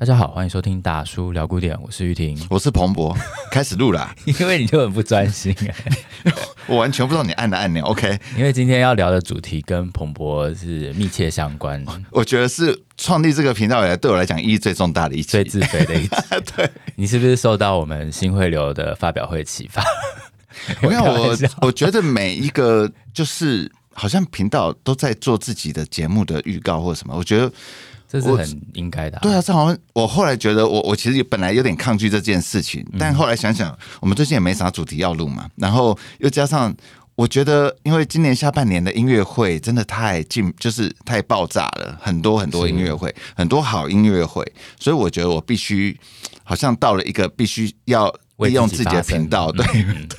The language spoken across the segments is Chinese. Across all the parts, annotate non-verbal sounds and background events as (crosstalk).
大家好，欢迎收听大叔聊古典，我是玉婷，我是彭博，(laughs) 开始录了、啊，因为你就很不专心 (laughs) 我完全不知道你按的按钮，OK？因为今天要聊的主题跟彭博是密切相关，我觉得是创立这个频道以来对我来讲意义最重大的一集，最自卑的一集。(laughs) 对，你是不是受到我们新汇流的发表会启发？我看我我觉得每一个就是好像频道都在做自己的节目的预告或什么，我觉得。这是很应该的、啊。对啊，这好像我后来觉得我，我我其实本来有点抗拒这件事情，但后来想想，我们最近也没啥主题要录嘛，然后又加上我觉得，因为今年下半年的音乐会真的太进，就是太爆炸了，很多很多音乐会，很多好音乐会，所以我觉得我必须好像到了一个必须要利用自己的频道，对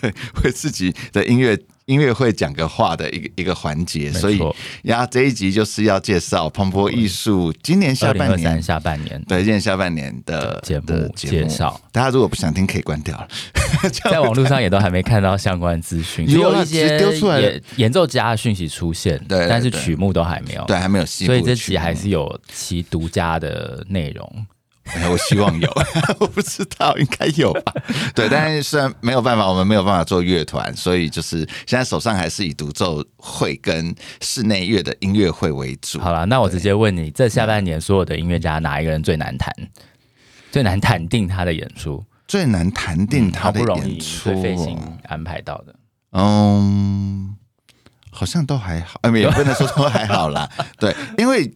对，为自己的音乐。音乐会讲个话的一个一个环节，所以呀，这一集就是要介绍彭博艺术今年下半年下半年对，今年下半年的节目介绍。大家如果不想听，可以关掉了。(laughs) 在网络上也都还没看到相关资讯，有一些丢出来演奏家的讯息出现，对，但是曲目都还没有，对，还没有。所以这集还是有其独家的内容。哎、我希望有，(laughs) 我不知道，应该有吧？(laughs) 对，但是虽然没有办法，我们没有办法做乐团，所以就是现在手上还是以独奏会跟室内乐的音乐会为主。好了，那我直接问你，这下半年所有的音乐家哪一个人最难弹？最难谈定他的演出？最难谈定他的演出？飞行安排到的？嗯，好像都还好，哎，也不能说都还好啦。(laughs) 对，因为。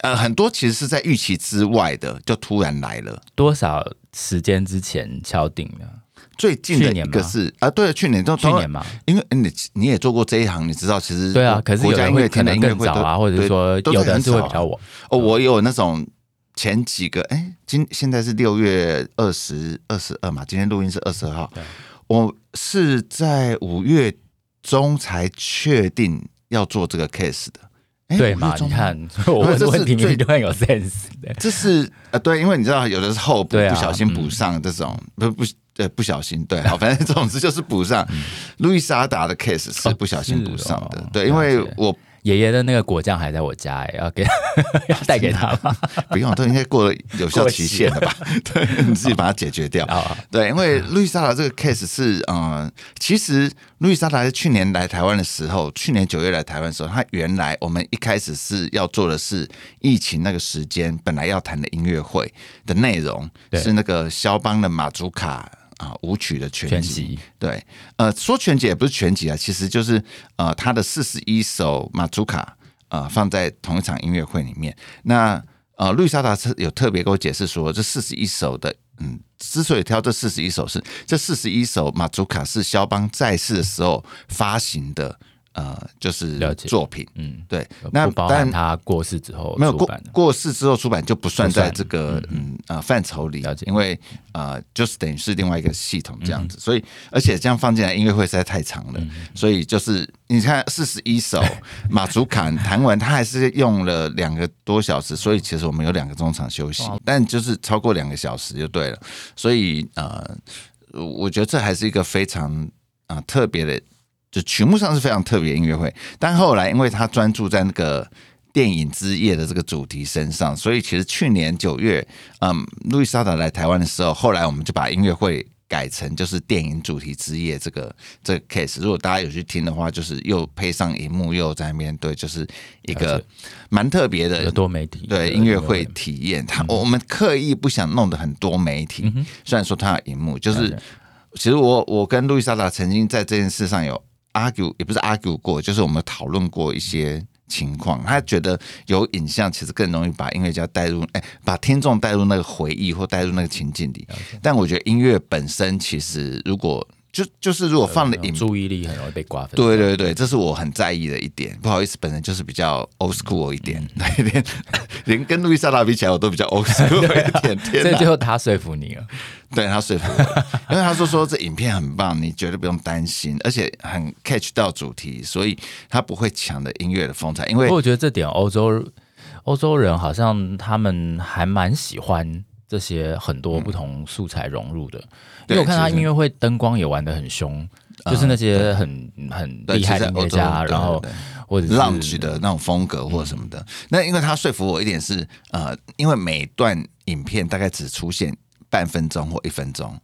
呃，很多其实是在预期之外的，就突然来了。多少时间之前敲定的？最近的一个是啊，对，去年都去年嘛。因为你你也做过这一行，你知道其实对啊。可是国家音乐厅的音乐会早啊，或者说有的人是会比较晚。哦，我有那种前几个，哎，今现在是六月二十二十二嘛，今天录音是二十二号。我是在五月中才确定要做这个 case 的。对嘛？你看，(laughs) 我问问题明明就很有 sense 的。这是呃，对，因为你知道，有的时候不小心补上这种，不不，对，不小心，对，好，反正总之就是补上。(laughs) 路易莎达的 case 是不小心补上的，对，因为我。爷爷的那个果酱还在我家，哎，要给 (laughs) 要带给他吗？不用，都应该过了有效期限了吧？(laughs) 对，你自己把它解决掉。对，因为路易莎达这个 case 是，嗯，其实路易莎达是去年来台湾的时候，去年九月来台湾的时候，他原来我们一开始是要做的是疫情那个时间本来要谈的音乐会的内容，是那个肖邦的马祖卡。啊，舞曲的全集，对，呃，说全集也不是全集啊，其实就是呃，他的四十一首马祖卡，呃，放在同一场音乐会里面。那呃，路易莎达有特别给我解释说，这四十一首的，嗯，之所以挑这四十一首是，这四十一首马祖卡是肖邦在世的时候发行的。呃，就是作品，嗯，对，那但他过世之后没有过过世之后出版就不算在这个嗯呃范畴里，了解，因为呃就是等于是另外一个系统这样子，所以而且这样放进来音乐会实在太长了，所以就是你看四十一首马祖卡弹完，他还是用了两个多小时，所以其实我们有两个中场休息，但就是超过两个小时就对了，所以呃，我觉得这还是一个非常啊特别的。就曲目上是非常特别音乐会，但后来因为他专注在那个电影之夜的这个主题身上，所以其实去年九月，嗯，路易莎达来台湾的时候，后来我们就把音乐会改成就是电影主题之夜这个这个 case。如果大家有去听的话，就是又配上荧幕，又在面对，就是一个蛮特别的多媒体对音乐会体验。他我们刻意不想弄得很多媒体，虽然说他有荧幕，就是其实我我跟路易莎达曾经在这件事上有。Argue 也不是 argue 过，就是我们讨论过一些情况。他觉得有影像其实更容易把音乐家带入，哎，把听众带入那个回忆或带入那个情境里。但我觉得音乐本身其实如果就就是如果放了影，注意力很容易被瓜分。对对对，这是我很在意的一点。不好意思，本人就是比较 old school 一点，那一点连跟路易莎拉比起来，我都比较 old school (laughs) 一点。所以最后他说服你了，对他说服我，(laughs) 因为他说说这影片很棒，你绝对不用担心，而且很 catch 到主题，所以他不会抢的音乐的风采。因为我觉得这点欧洲欧洲人好像他们还蛮喜欢。这些很多不同素材融入的，嗯、因为我看他音乐会灯光也玩的很凶，就是那些很很厉害的音乐家，然后或者是 lounge 的那种风格或者什么的。那因为他说服我一点是，呃，因为每段。影片大概只出现半分钟或一分钟。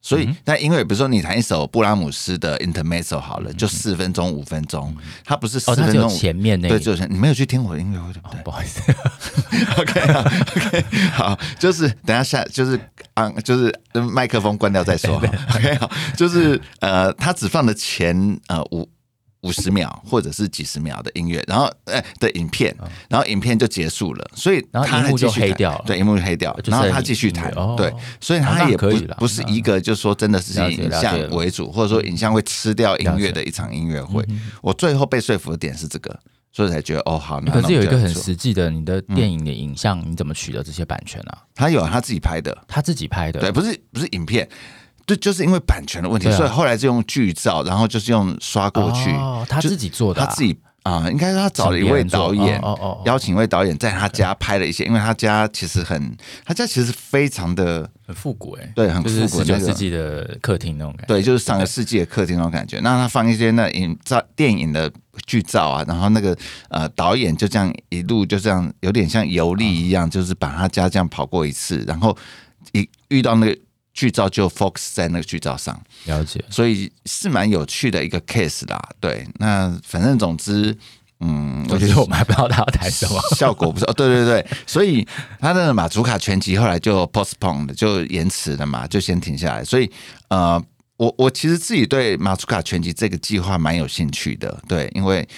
所以，嗯、但因为比如说你弹一首布拉姆斯的 Intermezzo 好了，嗯、就四分钟、五分钟，它不是四分钟、哦、前面那个、对，就是你没有去听我的音乐会对不对？哦、不好意思，(laughs) OK OK 好，就是等一下下就是啊，就是麦克风关掉再说，OK 好，就是呃，他只放的前呃五。五十秒或者是几十秒的音乐，然后呃的影片，然后影片就结束了，所以他还继续弹，对，荧幕就黑掉，然后他继续弹，对，所以他也不不是一个，就是说真的是以影像为主，或者说影像会吃掉音乐的一场音乐会。我最后被说服的点是这个，所以才觉得哦好。可是有一个很实际的，你的电影的影像你怎么取得这些版权啊？他有他自己拍的，他自己拍的，对，不是不是影片。对，就是因为版权的问题，所以后来就用剧照，然后就是用刷过去。哦，他自己做的，他自己啊，应该是他找了一位导演，哦哦，邀请一位导演在他家拍了一些，因为他家其实很，(laughs) 他家其实非常的很复古哎，对，很复古，十九世纪的客厅那种感觉，对，就是上个世纪的客厅那种感觉。那他放一些那影照电影的剧照啊，然后那个呃导演就这样一路就这样有点像游历一样，就是把他家这样跑过一次，然后一遇到那个。剧照就 focus 在那个剧照上，了解，所以是蛮有趣的一个 case 啦。对，那反正总之，嗯，我觉得我们还不知道他要谈什么，效果不是哦，对对对，所以他的马祖卡全集后来就 postponed 就延迟了嘛，就先停下来。所以呃，我我其实自己对马祖卡全集这个计划蛮有兴趣的，对，因为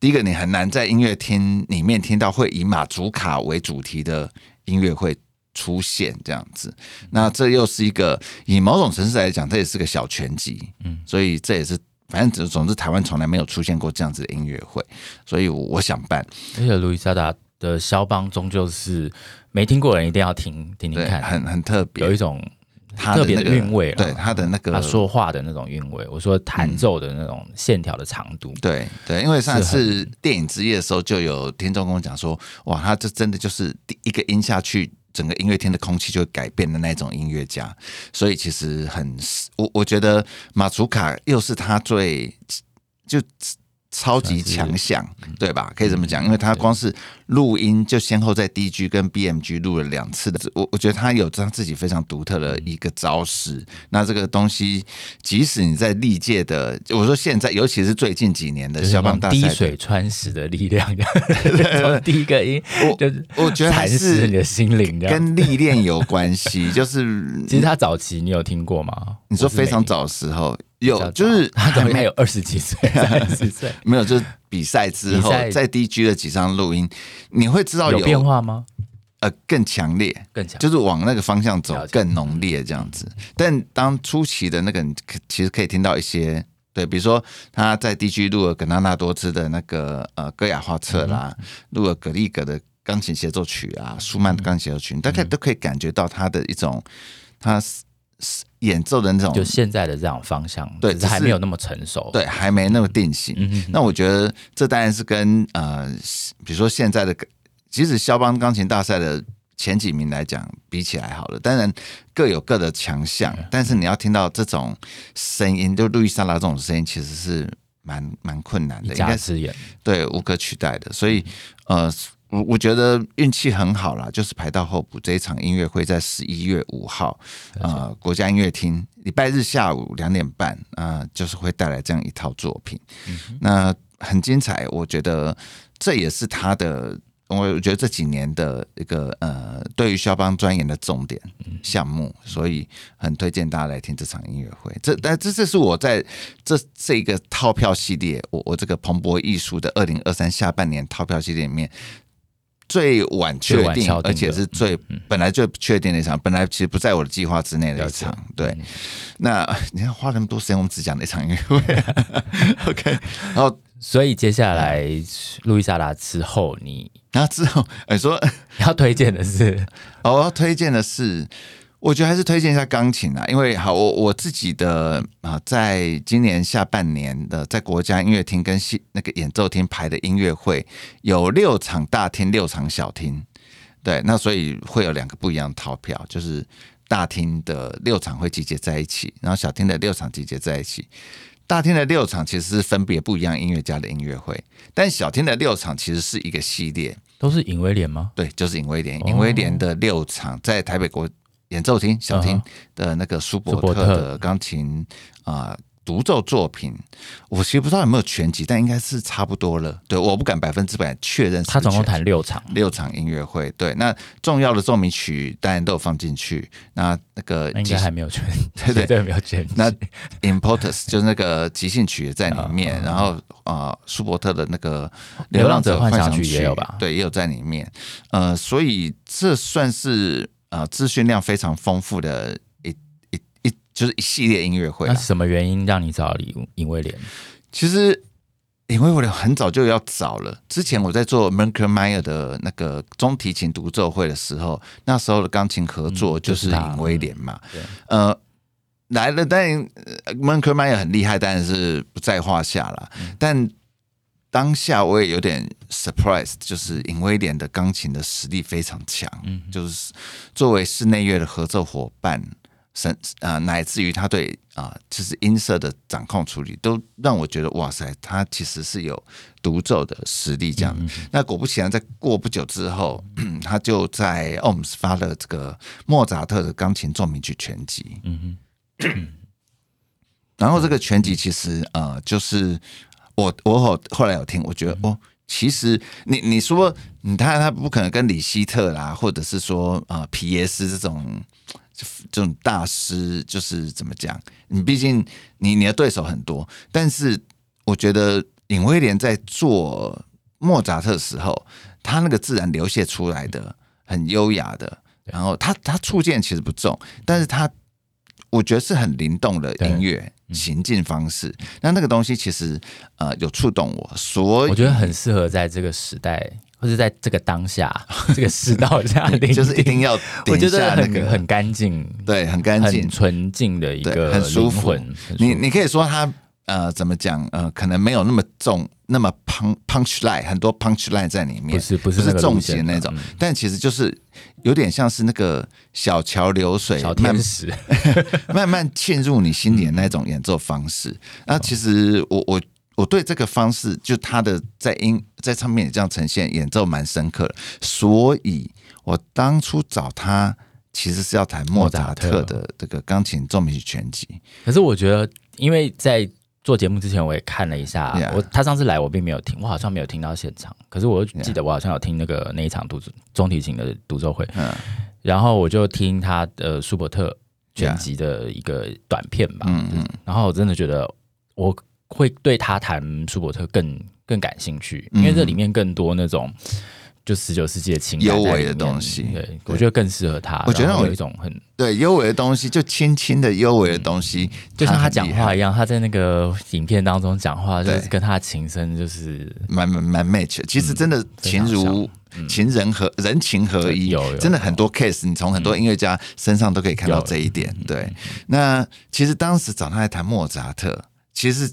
第一个你很难在音乐厅里面听到会以马祖卡为主题的音乐会。出现这样子，那这又是一个以某种程度来讲，这也是个小全集，嗯，所以这也是反正总总之，台湾从来没有出现过这样子的音乐会，所以我想办。而且路易莎达的肖邦终究是没听过的人一定要听听听看，很很特别，有一种特别的韵味，对他的那个他说话的那种韵味，我说弹奏的那种线条的长度，嗯、对对，因为上次电影之夜的时候，就有听众跟我讲说，哇，他这真的就是第一个音下去。整个音乐厅的空气就会改变的那种音乐家，所以其实很，我我觉得马祖卡又是他最就。超级强项，对吧？可以这么讲，因为他光是录音就先后在 DG 跟 BMG 录了两次的，我我觉得他有他自己非常独特的一个招式。那这个东西，即使你在历届的，我说现在，尤其是最近几年的肖邦大赛，滴水穿石的力量，(laughs) 从第一个音，我就是我觉得还是你的心灵跟历练有关系。就是 (laughs) 其实他早期你有听过吗？你说非常早的时候。有，就是 (laughs) 他可能还有二十几岁、(laughs) 三十岁，(laughs) 没有，就是比赛之后在 DG 的几张录音，你会知道有，有变化吗？呃，更强烈，更强，就是往那个方向走，更浓烈这样子。但当初期的那个，其实可以听到一些，对，比如说他在 DG 录了格纳纳多兹的那个呃戈雅画册啦，录了格里格的钢琴协奏曲啊，舒曼的钢琴协奏曲，大概都可以感觉到他的一种，他是。演奏的那种，就现在的这样方向，对，只是还没有那么成熟，对，还没那么定型。那我觉得这当然是跟呃，比如说现在的，即使肖邦钢琴大赛的前几名来讲比起来好了，当然各有各的强项，嗯、但是你要听到这种声音，就路易莎拉这种声音，其实是蛮蛮困难的，应该是对无可取代的。所以呃。我我觉得运气很好啦，就是排到候补这一场音乐会在十一月五号，呃，国家音乐厅礼拜日下午两点半，啊、呃，就是会带来这样一套作品，嗯、那很精彩。我觉得这也是他的，我觉得这几年的一个呃，对于肖邦专研的重点项目，所以很推荐大家来听这场音乐会。这但这这是我在这这个套票系列，我我这个蓬勃艺术的二零二三下半年套票系列里面。最晚确定，而且是最本来就确定的一场，本来其实不在我的计划之内的一场。对，那 (laughs) 你看花那么多时间，我们只讲那场音乐会。(laughs) OK，然后所以接下来路易莎达之后，你然后之后 (laughs) 你说要推荐的是，我要推荐的是。我觉得还是推荐一下钢琴啊，因为好，我我自己的啊，在今年下半年的在国家音乐厅跟戏那个演奏厅排的音乐会有六场大厅，六场小厅，对，那所以会有两个不一样的套票，就是大厅的六场会集结在一起，然后小厅的六场集结在一起。大厅的六场其实是分别不一样音乐家的音乐会，但小厅的六场其实是一个系列。都是尹威廉吗？对，就是尹威廉。尹威廉的六场在台北国演奏厅小厅的那个舒伯特的钢琴啊。呃独奏作品，我其实不知道有没有全集，但应该是差不多了。对，我不敢百分之百确认。他总共弹六场，六场音乐会。对，那重要的奏鸣曲当然都有放进去。那那个应该还没有全，对 (laughs) 对对，没有全。那 importus 就是那个即兴曲也在里面，然后啊，舒伯特的那个流浪者幻想曲也有吧？对，也有在里面。呃，所以这算是呃资讯量非常丰富的一一一。就是一系列音乐会。那什么原因让你找尹尹威廉？其实尹威廉很早就要找了。之前我在做 Merker Meyer 的那个中提琴独奏会的时候，那时候的钢琴合作就是尹威廉嘛。嗯就是、呃，来了，但 Merker Meyer 很厉害，但是不在话下了。嗯、但当下我也有点 surprise，就是尹威廉的钢琴的实力非常强。嗯，就是作为室内乐的合作伙伴。甚啊，乃至于他对啊，就是音色的掌控处理，都让我觉得哇塞，他其实是有独奏的实力。这样，嗯、那果不其然，在过不久之后，(clears throat) 他就在 OMS 发了这个莫扎特的钢琴奏鸣曲全集。嗯哼，然后这个全集其实呃，就是我我后后来有听，我觉得哦，其实你你说你他他不可能跟李希特啦，或者是说啊、呃、皮耶斯这种。这种大师就是怎么讲？你毕竟你你的对手很多，但是我觉得尹威廉在做莫扎特的时候，他那个自然流泻出来的很优雅的，然后他他触键其实不重，但是他我觉得是很灵动的音乐行进方式。那那个东西其实呃有触动我，所以我觉得很适合在这个时代。或者在这个当下，(laughs) 这个世道下，就是一定要、那个，我觉得很很干净，对，很干净、很纯净的一个很舒服。你你可以说它呃，怎么讲呃，可能没有那么重，那么 punch punch line 很多 punch line 在里面，不是不是不是重型那种，嗯、但其实就是有点像是那个小桥流水，小天使慢慢 (laughs) 慢沁入你心里的那种演奏方式。那、嗯、其实我我。我对这个方式，就他的在音在唱片里这样呈现演奏蛮深刻的，所以我当初找他其实是要弹莫扎特的这个钢琴奏鸣曲全集。可是我觉得，因为在做节目之前，我也看了一下.我他上次来我并没有听，我好像没有听到现场。可是我记得我好像有听那个那一场独中提琴的独奏会.然后我就听他的舒伯特全集的一个短片吧。嗯嗯，然后我真的觉得我。会对他弹舒伯特更更感兴趣，因为这里面更多那种就十九世纪的情感幽微的东西，对，对我觉得更适合他。我觉得有一种很对幽微的东西，就轻轻的幽微的东西，嗯、就像他讲话一样，他在那个影片当中讲话，就是跟他的琴声就是蛮蛮蛮 match。其实真的情如、嗯、情人和人情合一，有，真的很多 case，你从很多音乐家身上都可以看到这一点。对，那其实当时找他来谈莫扎特，其实。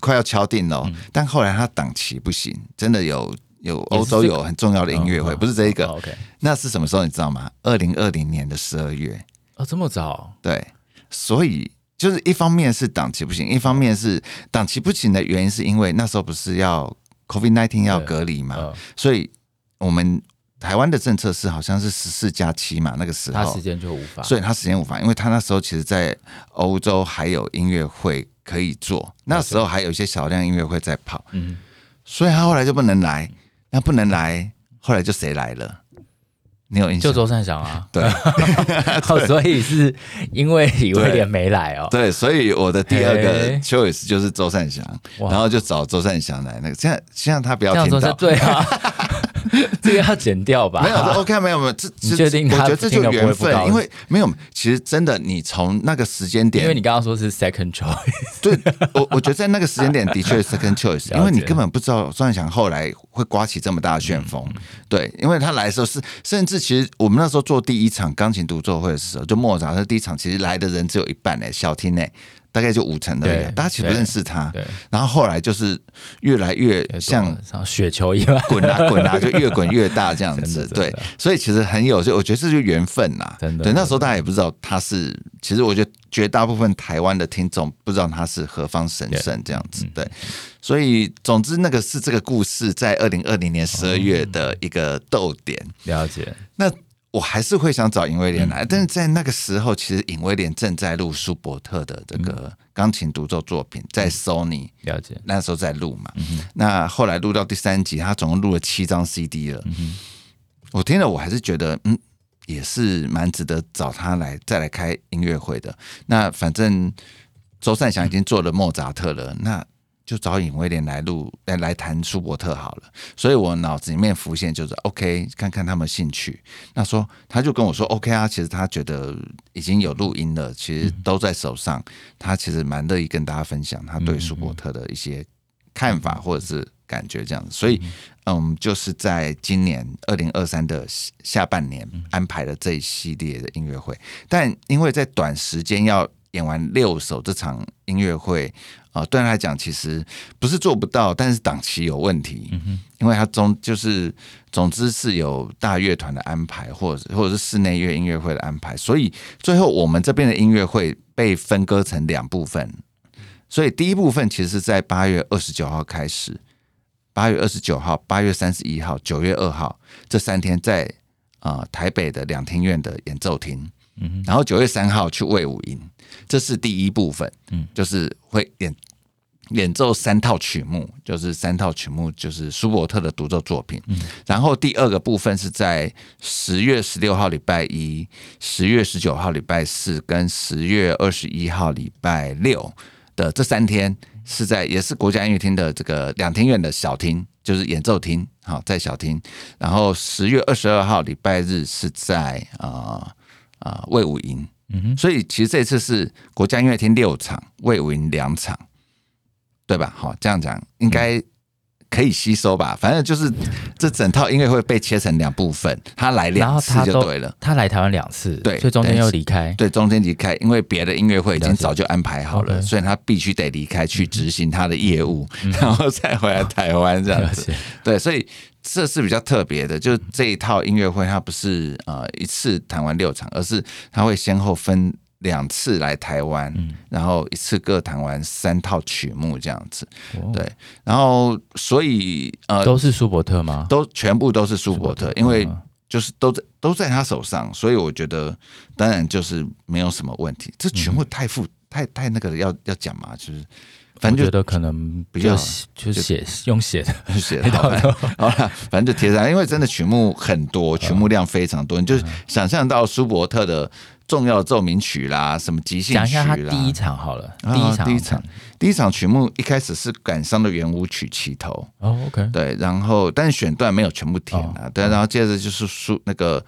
快要敲定了，嗯、但后来他档期不行，真的有有欧洲有很重要的音乐会，不是这一个、OK，那是什么时候你知道吗？二零二零年的十二月啊，这么早？对，所以就是一方面是档期不行，一方面是档期不行的原因是因为那时候不是要 COVID nineteen 要隔离嘛，哦、所以我们台湾的政策是好像是十四加七嘛，那个时候他时间就无法，所以他时间无法，因为他那时候其实，在欧洲还有音乐会。可以做，那时候还有一些小量音乐会在跑，嗯，所以他后来就不能来，那不能来，后来就谁来了？你有印象？就周善祥啊，(laughs) 对，对 (laughs) 所以是因为李威廉没来哦，对，所以我的第二个 choice 就是周善祥，然后就找周善祥来那个，现在现在他不要听到，对啊。(laughs) (laughs) 这个要剪掉吧？没有，OK，没有，没有。这 (laughs) 你确定？我觉得这就缘分，因为没有。其实真的，你从那个时间点，因为你刚刚说是 second choice，对，我我觉得在那个时间点的确是 second choice，(laughs) 因为你根本不知道周善祥后来会刮起这么大的旋风。对，因为他来的时候是，甚至其实我们那时候做第一场钢琴独奏会的时候，就莫扎特第一场，其实来的人只有一半诶，小厅诶。大概就五成而已，大家其实不认识他。对，然后后来就是越来越像像雪球一样滚啊滚啊，就越滚越大这样子。(laughs) 对，所以其实很有，就我觉得这就是缘分呐。真的，对，那时候大家也不知道他是，其实我觉得绝大部分台湾的听众不知道他是何方神圣这样子。对，所以总之那个是这个故事在二零二零年十二月的一个逗点。了解。那。我还是会想找尹威廉来，但是在那个时候，其实尹威廉正在录舒伯特的这个钢琴独奏作品，在 Sony 了解，那时候在录嘛。那后来录到第三集，他总共录了七张 CD 了。我听了，我还是觉得，嗯，也是蛮值得找他来再来开音乐会的。那反正周善祥已经做了莫扎特了，那。就找尹威廉来录，来来谈舒伯特好了。所以我脑子里面浮现就是 OK，看看他们兴趣。那说他就跟我说 OK 啊，其实他觉得已经有录音了，其实都在手上。他其实蛮乐意跟大家分享他对舒伯特的一些看法或者是感觉这样子。所以嗯，就是在今年二零二三的下半年安排了这一系列的音乐会，但因为在短时间要演完六首这场音乐会。啊，对他来讲，其实不是做不到，但是档期有问题。嗯哼，因为他总就是总之是有大乐团的安排，或者或者是室内乐音乐会的安排，所以最后我们这边的音乐会被分割成两部分。所以第一部分其实是在八月二十九号开始，八月二十九号、八月三十一号、九月二号这三天在啊、呃、台北的两厅院的演奏厅。嗯，然后九月三号去魏武营。这是第一部分，嗯，就是会演演奏三套曲目，就是三套曲目，就是舒伯特的独奏作品。嗯，然后第二个部分是在十月十六号礼拜一、十月十九号礼拜四跟十月二十一号礼拜六的这三天，是在也是国家音乐厅的这个两厅院的小厅，就是演奏厅，好，在小厅。然后十月二十二号礼拜日是在啊啊魏武营。嗯哼，所以其实这次是国家音乐厅六场，魏武营两场，对吧？好，这样讲应该可以吸收吧？反正就是这整套音乐会被切成两部分，他来两次就对了。他，他来台湾两次，对，所以中间又离开，对，中间离开，因为别的音乐会已经早就安排好了，所以他必须得离开去执行他的业务，然后再回来台湾这样子。对，所以。这是比较特别的，就是这一套音乐会，它不是呃一次弹完六场，而是它会先后分两次来台湾，然后一次各弹完三套曲目这样子。对，然后所以呃都是舒伯特吗？都全部都是舒伯特，因为就是都在都在他手上，所以我觉得当然就是没有什么问题。这曲目太复太太那个要要讲嘛，就是。反正觉得可能比较就是写用写的。写的 (laughs) 好了，好了，反正就贴上，因为真的曲目很多，曲目量非常多，你就想象到舒伯特的重要奏鸣曲啦，什么即兴曲啦。讲一下他第一场好了，第一场，第一场，第一场曲目一开始是感伤的圆舞曲起头，哦，OK，对，然后但是选段没有全部填啊，对，然后接着就是舒那个。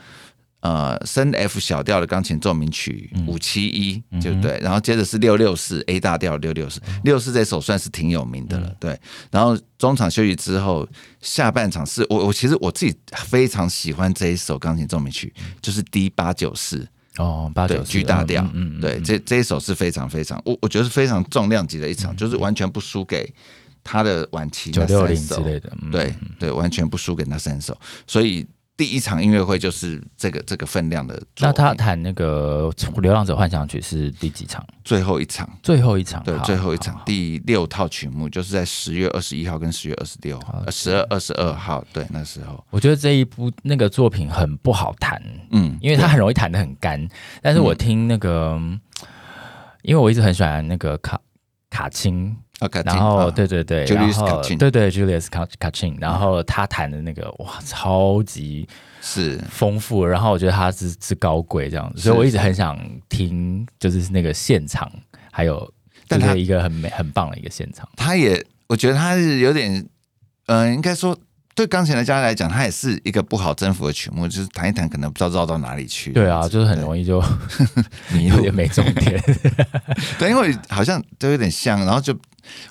呃，升 F 小调的钢琴奏鸣曲五七一，对不对？然后接着是六六四 A 大调六六四，六四这首算是挺有名的了，对。然后中场休息之后，下半场是我我其实我自己非常喜欢这一首钢琴奏鸣曲，就是 D 八九四哦，八九四 G 大调，嗯，对，这这一首是非常非常，我我觉得是非常重量级的一场，就是完全不输给他的晚期九六零之类的，对对，完全不输给那三首，所以。第一场音乐会就是这个这个分量的。那他弹那个《流浪者幻想曲》是第几场？最后一场。最后一场。对，最后一场，第六套曲目就是在十月二十一号跟十月二十六号，十二二十二号。对，那时候。我觉得这一部那个作品很不好弹，嗯，因为它很容易弹的很干。但是我听那个，因为我一直很喜欢那个卡卡钦。然后对对对，然后对对，Julius Kachin，然后他弹的那个哇，超级是丰富，然后我觉得他是是高贵这样子，所以我一直很想听，就是那个现场，还有但是一个很美很棒的一个现场。他也，我觉得他是有点，嗯，应该说。对钢琴的家来讲，他也是一个不好征服的曲目，就是弹一弹可能不知道绕到哪里去。对啊，就是很容易就迷路，(laughs) 也没重点。(laughs) 对，因为好像都有点像，然后就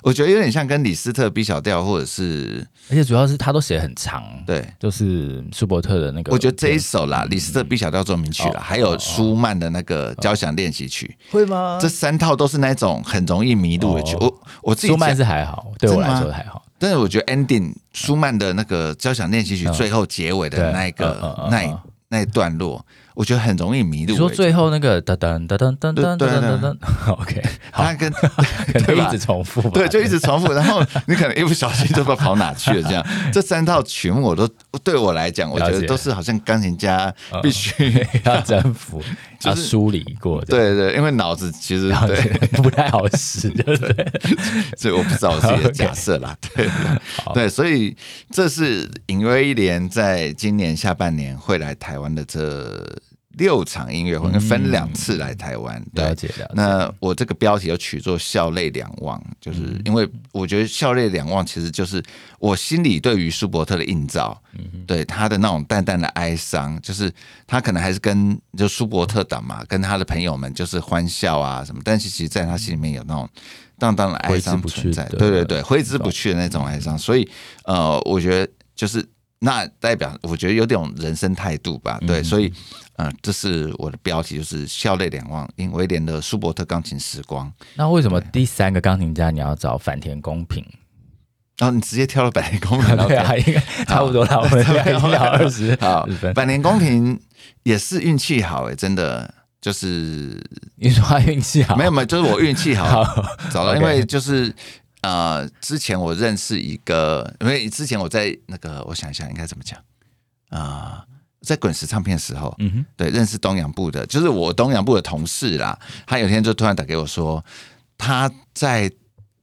我觉得有点像跟李斯特 B 小调，或者是，而且主要是他都写很长，对，就是舒伯特的那个。我觉得这一首啦，李斯特 B 小调奏鸣曲啦，还有舒曼的那个交响练习曲，会吗？这三套都是那种很容易迷路的曲。我我自己舒曼是还好，对我来说还好，但是我觉得 ending 舒曼的那个交响练习曲最后结尾的那个那那一段落。我觉得很容易迷路。你说最后那个噔噔噔噔噔噔噔噔噔，(laughs) OK，他跟 (laughs) 可能一直重复，对，就一直重复，然后你可能一不小心就不知道跑哪去了。这样，(laughs) 这三套曲目我都对我来讲，我觉得都是好像钢琴家必须要征服，要梳理过。对对，因为脑子其实对不太好使，对不对？所以我不知道我自己的假设啦。对对，所以这是尹威廉在今年下半年会来台湾的这。六场音乐会分两次来台湾，嗯，了解了解。那我这个标题又取作“笑泪两忘”，就是因为我觉得“笑泪两忘”其实就是我心里对于舒伯特的映照，对他的那种淡淡的哀伤，就是他可能还是跟就舒伯特党嘛，跟他的朋友们就是欢笑啊什么，但是其实在他心里面有那种淡淡的哀伤存在，对对对，挥之不去的那种哀伤。所以呃，我觉得就是那代表，我觉得有点人生态度吧，对，所以。嗯，这是我的标题，就是“笑泪两忘”，因威廉的舒伯特钢琴时光。那为什么第三个钢琴家你要找坂田公平？然后你直接挑了坂田公平，(laughs) 对啊，应该差不多了。我们聊二十好，坂田公平也是运气好哎，真的就是你说他运气好？没有没有，就是我运气好找到，因为就是呃，之前我认识一个，因为之前我在那个，我想一下应该怎么讲啊。在滚石唱片的时候，嗯哼，对，认识东洋部的，就是我东洋部的同事啦。他有一天就突然打给我说，他在，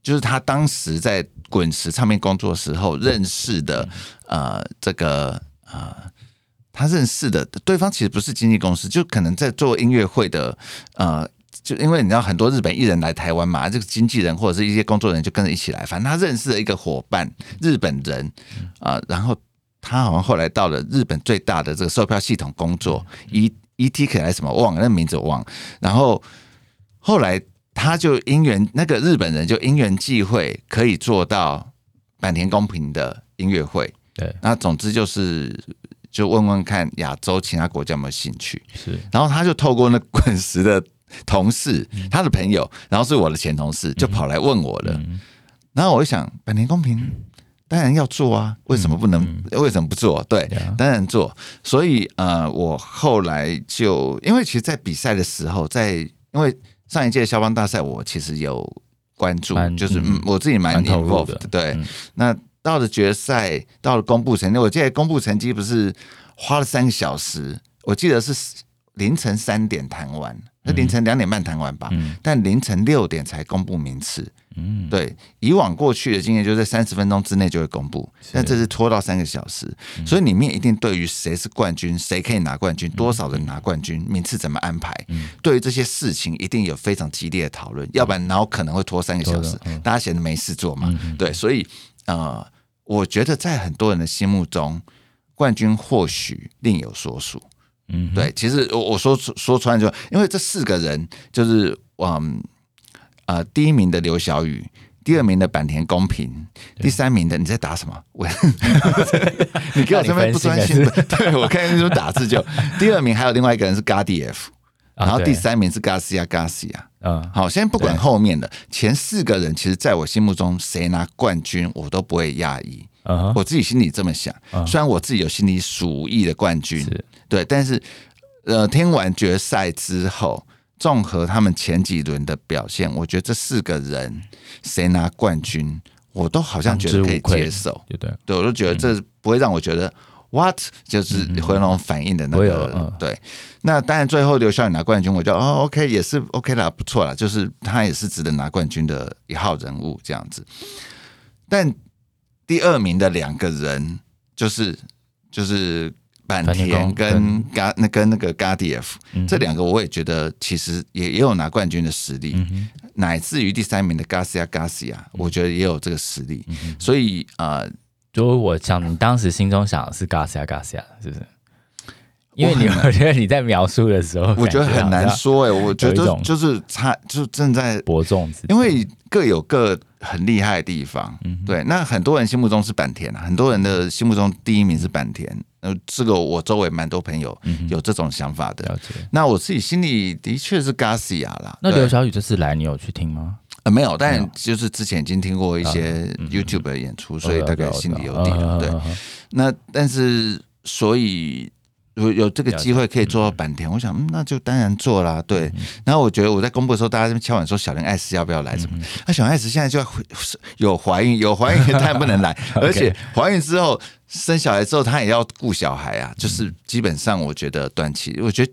就是他当时在滚石唱片工作的时候认识的，呃，这个呃，他认识的对方其实不是经纪公司，就可能在做音乐会的，呃，就因为你知道很多日本艺人来台湾嘛，这个经纪人或者是一些工作人员就跟着一起来，反正他认识了一个伙伴，日本人啊，呃，然后。他好像后来到了日本最大的这个售票系统工作，E E T K 还是什么忘了，那名字我忘了。然后后来他就因缘那个日本人就因缘际会可以做到坂田公平的音乐会。对，那总之就是就问问看亚洲其他国家有没有兴趣。是，然后他就透过那滚石的同事，他的朋友，然后是我的前同事，就跑来问我了。然后我就想百年公平。当然要做啊，为什么不能？为什么不做？对，当然做。所以呃，我后来就因为其实，在比赛的时候，在因为上一届肖邦大赛，我其实有关注，就是嗯，我自己蛮 involved 的。对，嗯、那到了决赛，到了公布成绩，我记得公布成绩不是花了三个小时，我记得是凌晨三点弹完，那凌晨两点半谈完吧，嗯、但凌晨六点才公布名次。嗯，对，以往过去的经验，就在三十分钟之内就会公布，但这次拖到三个小时，所以里面一定对于谁是冠军，谁可以拿冠军，多少人拿冠军，名次怎么安排，对于这些事情一定有非常激烈的讨论，要不然然后可能会拖三个小时，大家闲着没事做嘛，对，所以呃，我觉得在很多人的心目中，冠军或许另有所属，嗯，对，其实我我说说穿就因为这四个人就是嗯。呃，第一名的刘小宇，第二名的坂田公平，第三名的你在打什么？我，(laughs) 你给我这边不专心。(laughs) 对，我看你说打字就。第二名还有另外一个人是 Gardiev，然后第三名是 Garcia Garcia。嗯，好，先不管后面的前四个人，其实在我心目中谁拿冠军我都不会讶异。我自己心里这么想，虽然我自己有心里鼠疫的冠军，对，但是呃，听完决赛之后。综合他们前几轮的表现，我觉得这四个人谁拿冠军，我都好像觉得可以接受。对对，对我都觉得这不会让我觉得 what 就是回笼反应的那个。对，那当然最后刘小宇拿冠军，我觉得哦 OK 也是 OK 啦，不错啦，就是他也是值得拿冠军的一号人物这样子。但第二名的两个人就是就是。坂田跟嘎那跟那个 Gardiev 这两个我也觉得其实也也有拿冠军的实力，乃至于第三名的 Garcia Garcia，我觉得也有这个实力。所以呃，就我想你当时心中想的是 Garcia Garcia 是不是？因为你我觉得你在描述的时候，我觉得很难说哎，我觉得就是差就正在伯仲，因为各有各很厉害的地方。嗯，对。那很多人心目中是坂田啊，很多人的心目中第一名是坂田。呃，这个我周围蛮多朋友有这种想法的。嗯、那我自己心里的确是 Garcia 啦。那刘晓宇这次来，你有去听吗？呃，没有，但就是之前已经听过一些 YouTube 的演出，所以大概心里有底了。对。那但是所以。有有这个机会可以做到坂田，我想，嗯，那就当然做啦。对，然后我觉得我在公布的时候，大家这边敲碗说小林爱实要不要来？什么？那小林爱实现在就要有怀孕，有怀孕她也不能来，(laughs) 而且怀孕之后生小孩之后，她也要顾小孩啊。就是基本上，我觉得短期，我觉得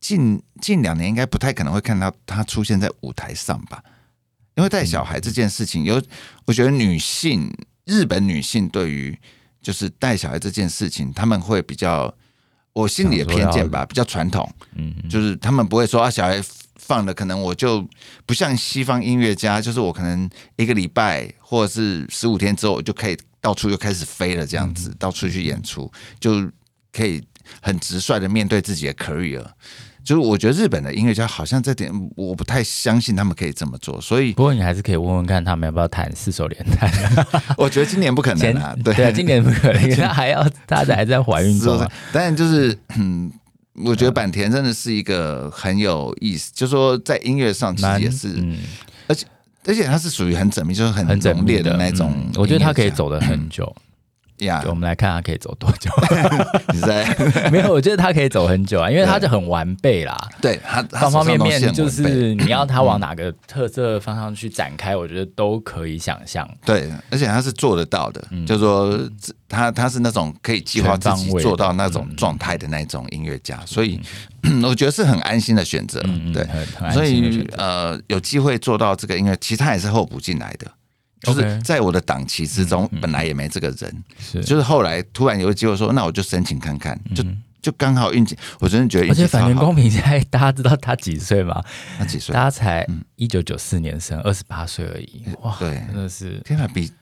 近近两年应该不太可能会看到她出现在舞台上吧。因为带小孩这件事情，有我觉得女性日本女性对于就是带小孩这件事情，他们会比较。我心里的偏见吧，比较传统，嗯，就是他们不会说啊，小孩放了，可能我就不像西方音乐家，就是我可能一个礼拜或者是十五天之后，我就可以到处又开始飞了，这样子到处去演出，就可以很直率的面对自己的 career。就是我觉得日本的音乐家好像这点我不太相信他们可以这么做，所以不过你还是可以问问看他们要不要谈四手联弹。(laughs) 我觉得今年不可能啊，(laughs) 对对，今年不可能，他还要他还在怀孕中。(laughs) 当然就是嗯，我觉得坂田真的是一个很有意思，就是说在音乐上其实也是，嗯、而且而且他是属于很缜密，就是很浓烈的那种、嗯。我觉得他可以走的很久。嗯呀，我们来看他可以走多久。(laughs) 你在 (laughs) 没有？我觉得他可以走很久啊，因为他就很完备啦。对，他方方面面就是你要他往哪个特色方向去展开，我觉得都可以想象。对，而且他是做得到的，就是说他他是那种可以计划自己做到那种状态的那种音乐家，所以 (clears throat) 我觉得是很安心的选择。对，所以呃，有机会做到这个音乐，其实他也是候补进来的。就是在我的档期之中，本来也没这个人，是就是后来突然有个机会说，那我就申请看看，就就刚好运气，我真的觉得。而且反正公平现在大家知道他几岁吗？他几岁？大家才一九九四年生，二十八岁而已。哇，对，真的是天哪！比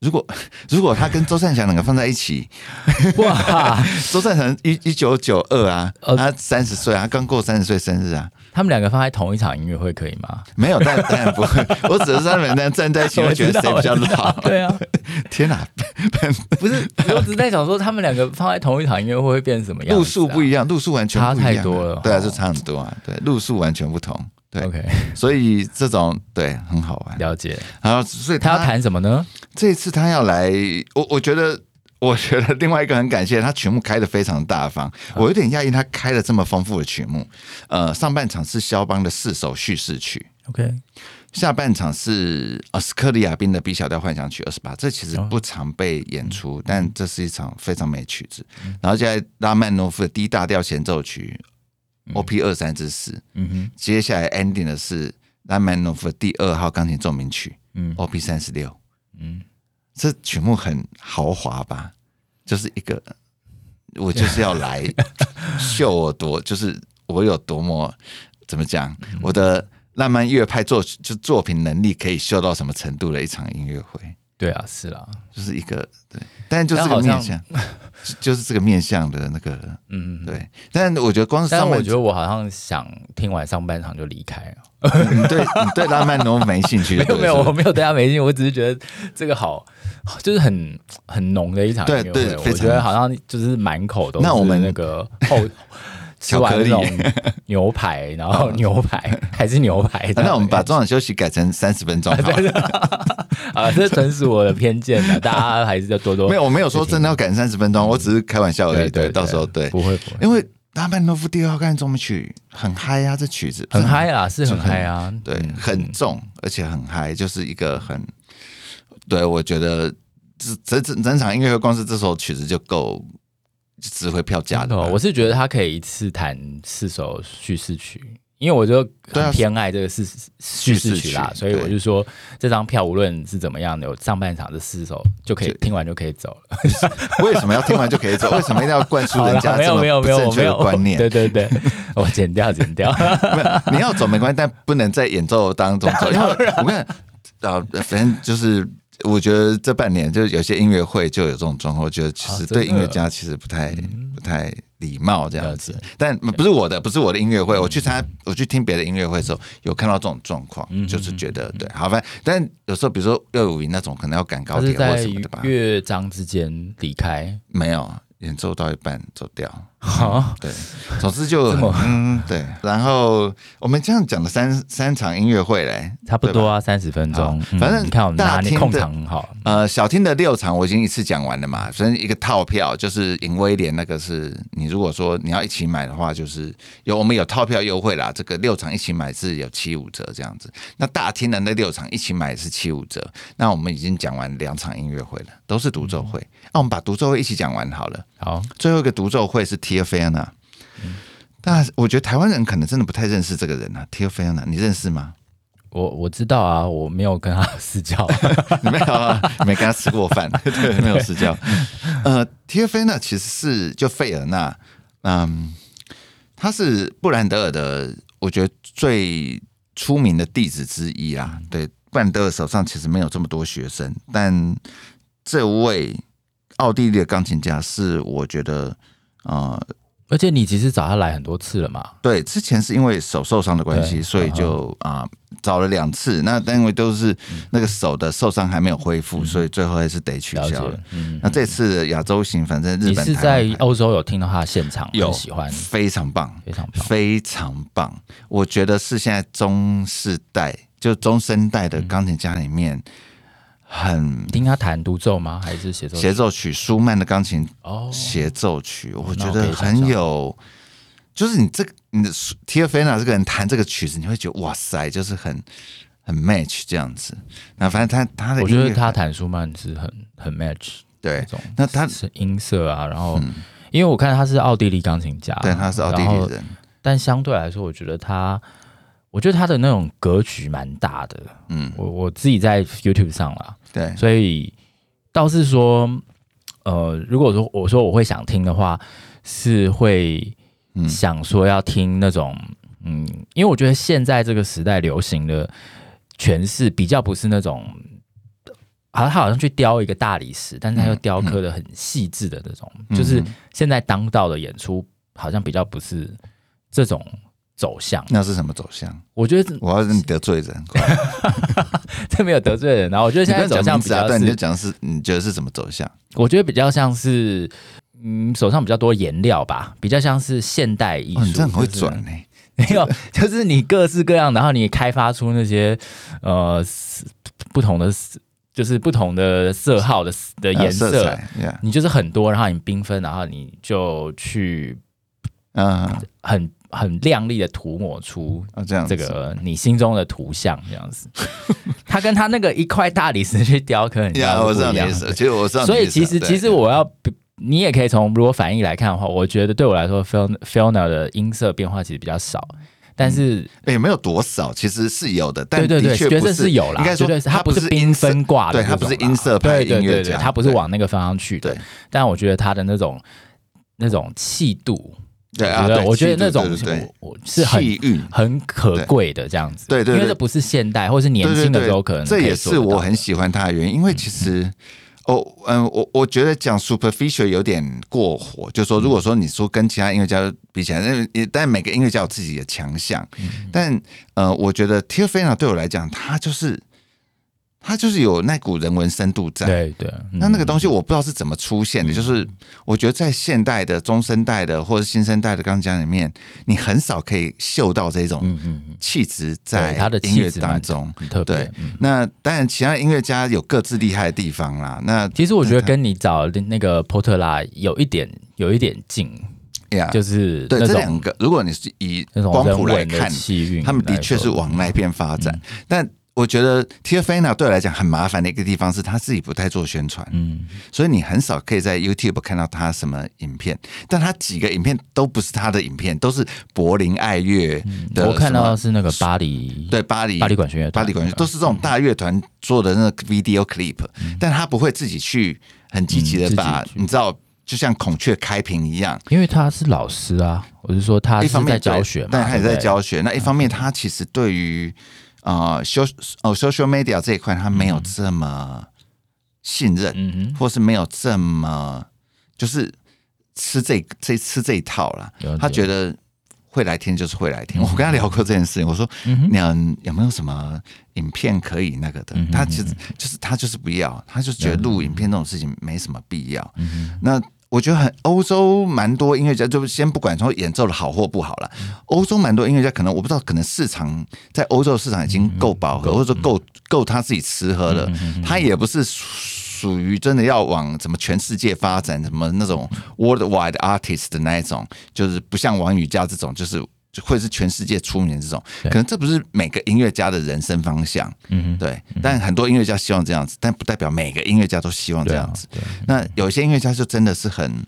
如果 (laughs) 如果他跟周善祥两个放在一起，(laughs) 哇，(laughs) 周善祥一一九九二啊，他三十岁啊，刚过三十岁生日啊。他们两个放在同一场音乐会可以吗？没有，但当然不会。我只是他们俩站在一起，会觉得谁比较老？对啊，(laughs) 天哪！(laughs) 不是，我只是在想说，他们两个放在同一场音乐会会变成什么样？路数不一样，路数完全不一样，差太多了。对啊，就差很多啊。对，路数完全不同。对，OK。所以这种对很好玩。了解。然后，所以他要谈什么呢？这一次他要来，我我觉得。我觉得另外一个很感谢他曲目开的非常大方，我有点讶异他开了这么丰富的曲目。呃，上半场是肖邦的四首叙事曲，OK，下半场是呃斯克里亚宾的 B 小调幻想曲二十八，这其实不常被演出，但这是一场非常美曲子。然后接下来拉曼诺夫的 D 大调协奏曲 OP 二三之四，嗯哼，接下来 ending 的是拉曼诺夫的第二号钢琴奏鸣曲，嗯，OP 三十六，嗯。这曲目很豪华吧？就是一个，我就是要来 (laughs) 秀我多，就是我有多么怎么讲，我的浪漫乐派作就作品能力可以秀到什么程度的一场音乐会。对啊，是啦，就是一个对，但是就是这个面向，(laughs) 就是这个面向的那个，嗯，对。但是我觉得光是上，我觉得我好像想听完上半场就离开了。你对你对拉曼诺夫没兴趣？(laughs) 没有没有，我没有对他没兴趣，我只是觉得这个好，就是很很浓的一场音乐会。对对，我觉得好像就是满口都是那我们那个后。吃完那种 (laughs) 牛排，然后牛排还是牛排。那我们把中场休息改成三十分钟 (laughs) (laughs) 啊，这纯属我的偏见了，大家还是要多多。没有，我没有说真的要改成三十分钟，我只是开玩笑而已。对，到时候对，不会不会，因为拉曼诺夫第二号钢琴曲很嗨啊，这曲子很嗨啊，是很嗨啊，对，很重，而且很嗨，就是一个很，对我觉得这整整场音乐会光是这首曲子就够。值回票价的，哦我是觉得他可以一次弹四首叙事曲，因为我就很偏爱这个是叙事曲啦，所以我就说这张票无论是怎么样的，有上半场这四首就可以听完就可以走了。(laughs) 为什么要听完就可以走？为什么一定要灌输人家 (laughs) 没有没有没有观念？对对对，(laughs) 我剪掉剪掉。你要走没关系，但不能在演奏当中走。因为我看啊，反正就是。我觉得这半年就有些音乐会就有这种状况，我觉得其实对音乐家其实不太不太礼貌这样子。但不是我的，不是我的音乐会，我去参加，我去听别的音乐会的时候，有看到这种状况，就是觉得对，好吧。但有时候，比如说廖有云那种，可能要赶高铁或什么的吧。乐章之间离开没有。演奏到一半走掉，好，对，总之就嗯对，然后我们这样讲了三三场音乐会嘞，差不多啊，三十分钟，反正你看我们大厅的很好，呃，小厅的六场我已经一次讲完了嘛，所以一个套票就是银威廉那个是你如果说你要一起买的话，就是有我们有套票优惠啦，这个六场一起买是有七五折这样子，那大厅的那六场一起买是七五折，那我们已经讲完两场音乐会了，都是独奏会，那我们把独奏会一起讲完好了。好，最后一个独奏会是 Tia Fayana，但我觉得台湾人可能真的不太认识这个人啊。Tia Fayana，你认识吗？我我知道啊，我没有跟他私交，你 (laughs) 没有啊？没跟他吃过饭，(laughs) 对，没有私交。呃，Tia Fayana 其实是就费尔纳，嗯，他是布兰德尔的，我觉得最出名的弟子之一啊。对，布兰德尔手上其实没有这么多学生，但这位。奥地利的钢琴家是我觉得，啊、呃，而且你其实找他来很多次了嘛？对，之前是因为手受伤的关系，所以就啊、呃、找了两次。那但因为都是那个手的受伤还没有恢复，嗯、所以最后还是得取消了。嗯，那这次亚洲行，反正日本你是在欧洲有听到他的现场，有喜欢，非常棒，非常棒，非常棒。我觉得是现在中世代就中生代的钢琴家里面。很听他弹独奏吗？还是协奏？协奏曲，舒曼的钢琴哦，协奏曲，我觉得很有，就是你这个你的 Tia Fayana 这个人弹这个曲子，你会觉得哇塞，就是很很 match 这样子。那反正他他的，我觉得他弹舒曼是很很 match，对。那他是音色啊，然后因为我看他是奥地利钢琴家，对，他是奥地利人，但相对来说，我觉得他。我觉得他的那种格局蛮大的，嗯，我我自己在 YouTube 上啦，对，所以倒是说，呃，如果说我说我会想听的话，是会想说要听那种，嗯，因为我觉得现在这个时代流行的诠释比较不是那种，好像他好像去雕一个大理石，但是他又雕刻的很细致的那种，就是现在当道的演出好像比较不是这种。走向那是什么走向？我觉得我要是你得罪人，(laughs) 这没有得罪人。然后我觉得现在走向比较，但你就讲是你觉得是怎么走向？我觉得比较像是，嗯，手上比较多颜料吧，比较像是现代艺术。哦、你这很会转呢、欸，没有，(laughs) 就是你各式各样，然后你开发出那些呃不同的，就是不同的色号的的颜色，色 yeah. 你就是很多，然后你缤纷，然后你就去嗯很。很亮丽的涂抹出这样这个你心中的图像，这样子。(laughs) 他跟他那个一块大理石去雕刻，你知道不一样。其实我知道，所以其实其实我要，你也可以从如果反应来看的话，我觉得对我来说，Fiona 的音色变化其实比较少，但是也没有多少，其实是有的。但对对对，觉得是有啦，应该说他不是缤纷挂的，对，他不是音色派音乐家，他不是往那个方向去的。但我觉得他的那种那种气度。对啊，对我觉得那种我是很很可贵的这样子，对对，因为这不是现代或是年轻的时候可能，这也是我很喜欢他的原因。因为其实，哦，嗯，我我觉得讲 superficial 有点过火，就是说，如果说你说跟其他音乐家比起来，那但每个音乐家有自己的强项，但呃，我觉得 Tia Fayana 对我来讲，他就是。他就是有那股人文深度在，对对。那那个东西我不知道是怎么出现的，嗯、就是我觉得在现代的中生代的或者新生代的钢琴里面，你很少可以嗅到这种气质在他的音乐当中。对，那当然其他音乐家有各自厉害的地方啦。那其实我觉得跟你找那个波特拉有一点有一点近呀，就是对这两个，如果你是以光谱来看，他们的确是往那边发展，但。我觉得 Fayana 对我来讲很麻烦的一个地方是，他自己不太做宣传，嗯，所以你很少可以在 YouTube 看到他什么影片，但他几个影片都不是他的影片，都是柏林爱乐的。我看到的是那个巴黎，对巴黎巴黎管弦乐，巴黎管弦都是这种大乐团做的那个 video clip，但他不会自己去很积极的把，你知道，就像孔雀开屏一样，因为他是老师啊，我是说他一方面在教学嘛，但他也在教学，那一方面他其实对于。啊，修哦，social media 这一块他没有这么信任，或是没有这么就是吃这这吃这一套了，他觉得会来听就是会来听。我跟他聊过这件事情，我说你有没有什么影片可以那个的？他其实就是他就是不要，他就觉得录影片这种事情没什么必要。那我觉得很欧洲蛮多音乐家，就先不管说演奏的好或不好了。欧洲蛮多音乐家，可能我不知道，可能市场在欧洲市场已经够饱和，或者说够够他自己吃喝了。他也不是属于真的要往什么全世界发展，什么那种 worldwide artist 的那一种，就是不像王宇佳这种，就是。就会是全世界出名的这种，可能这不是每个音乐家的人生方向，嗯，对。但很多音乐家希望这样子，但不代表每个音乐家都希望这样子。那有些音乐家就真的是很，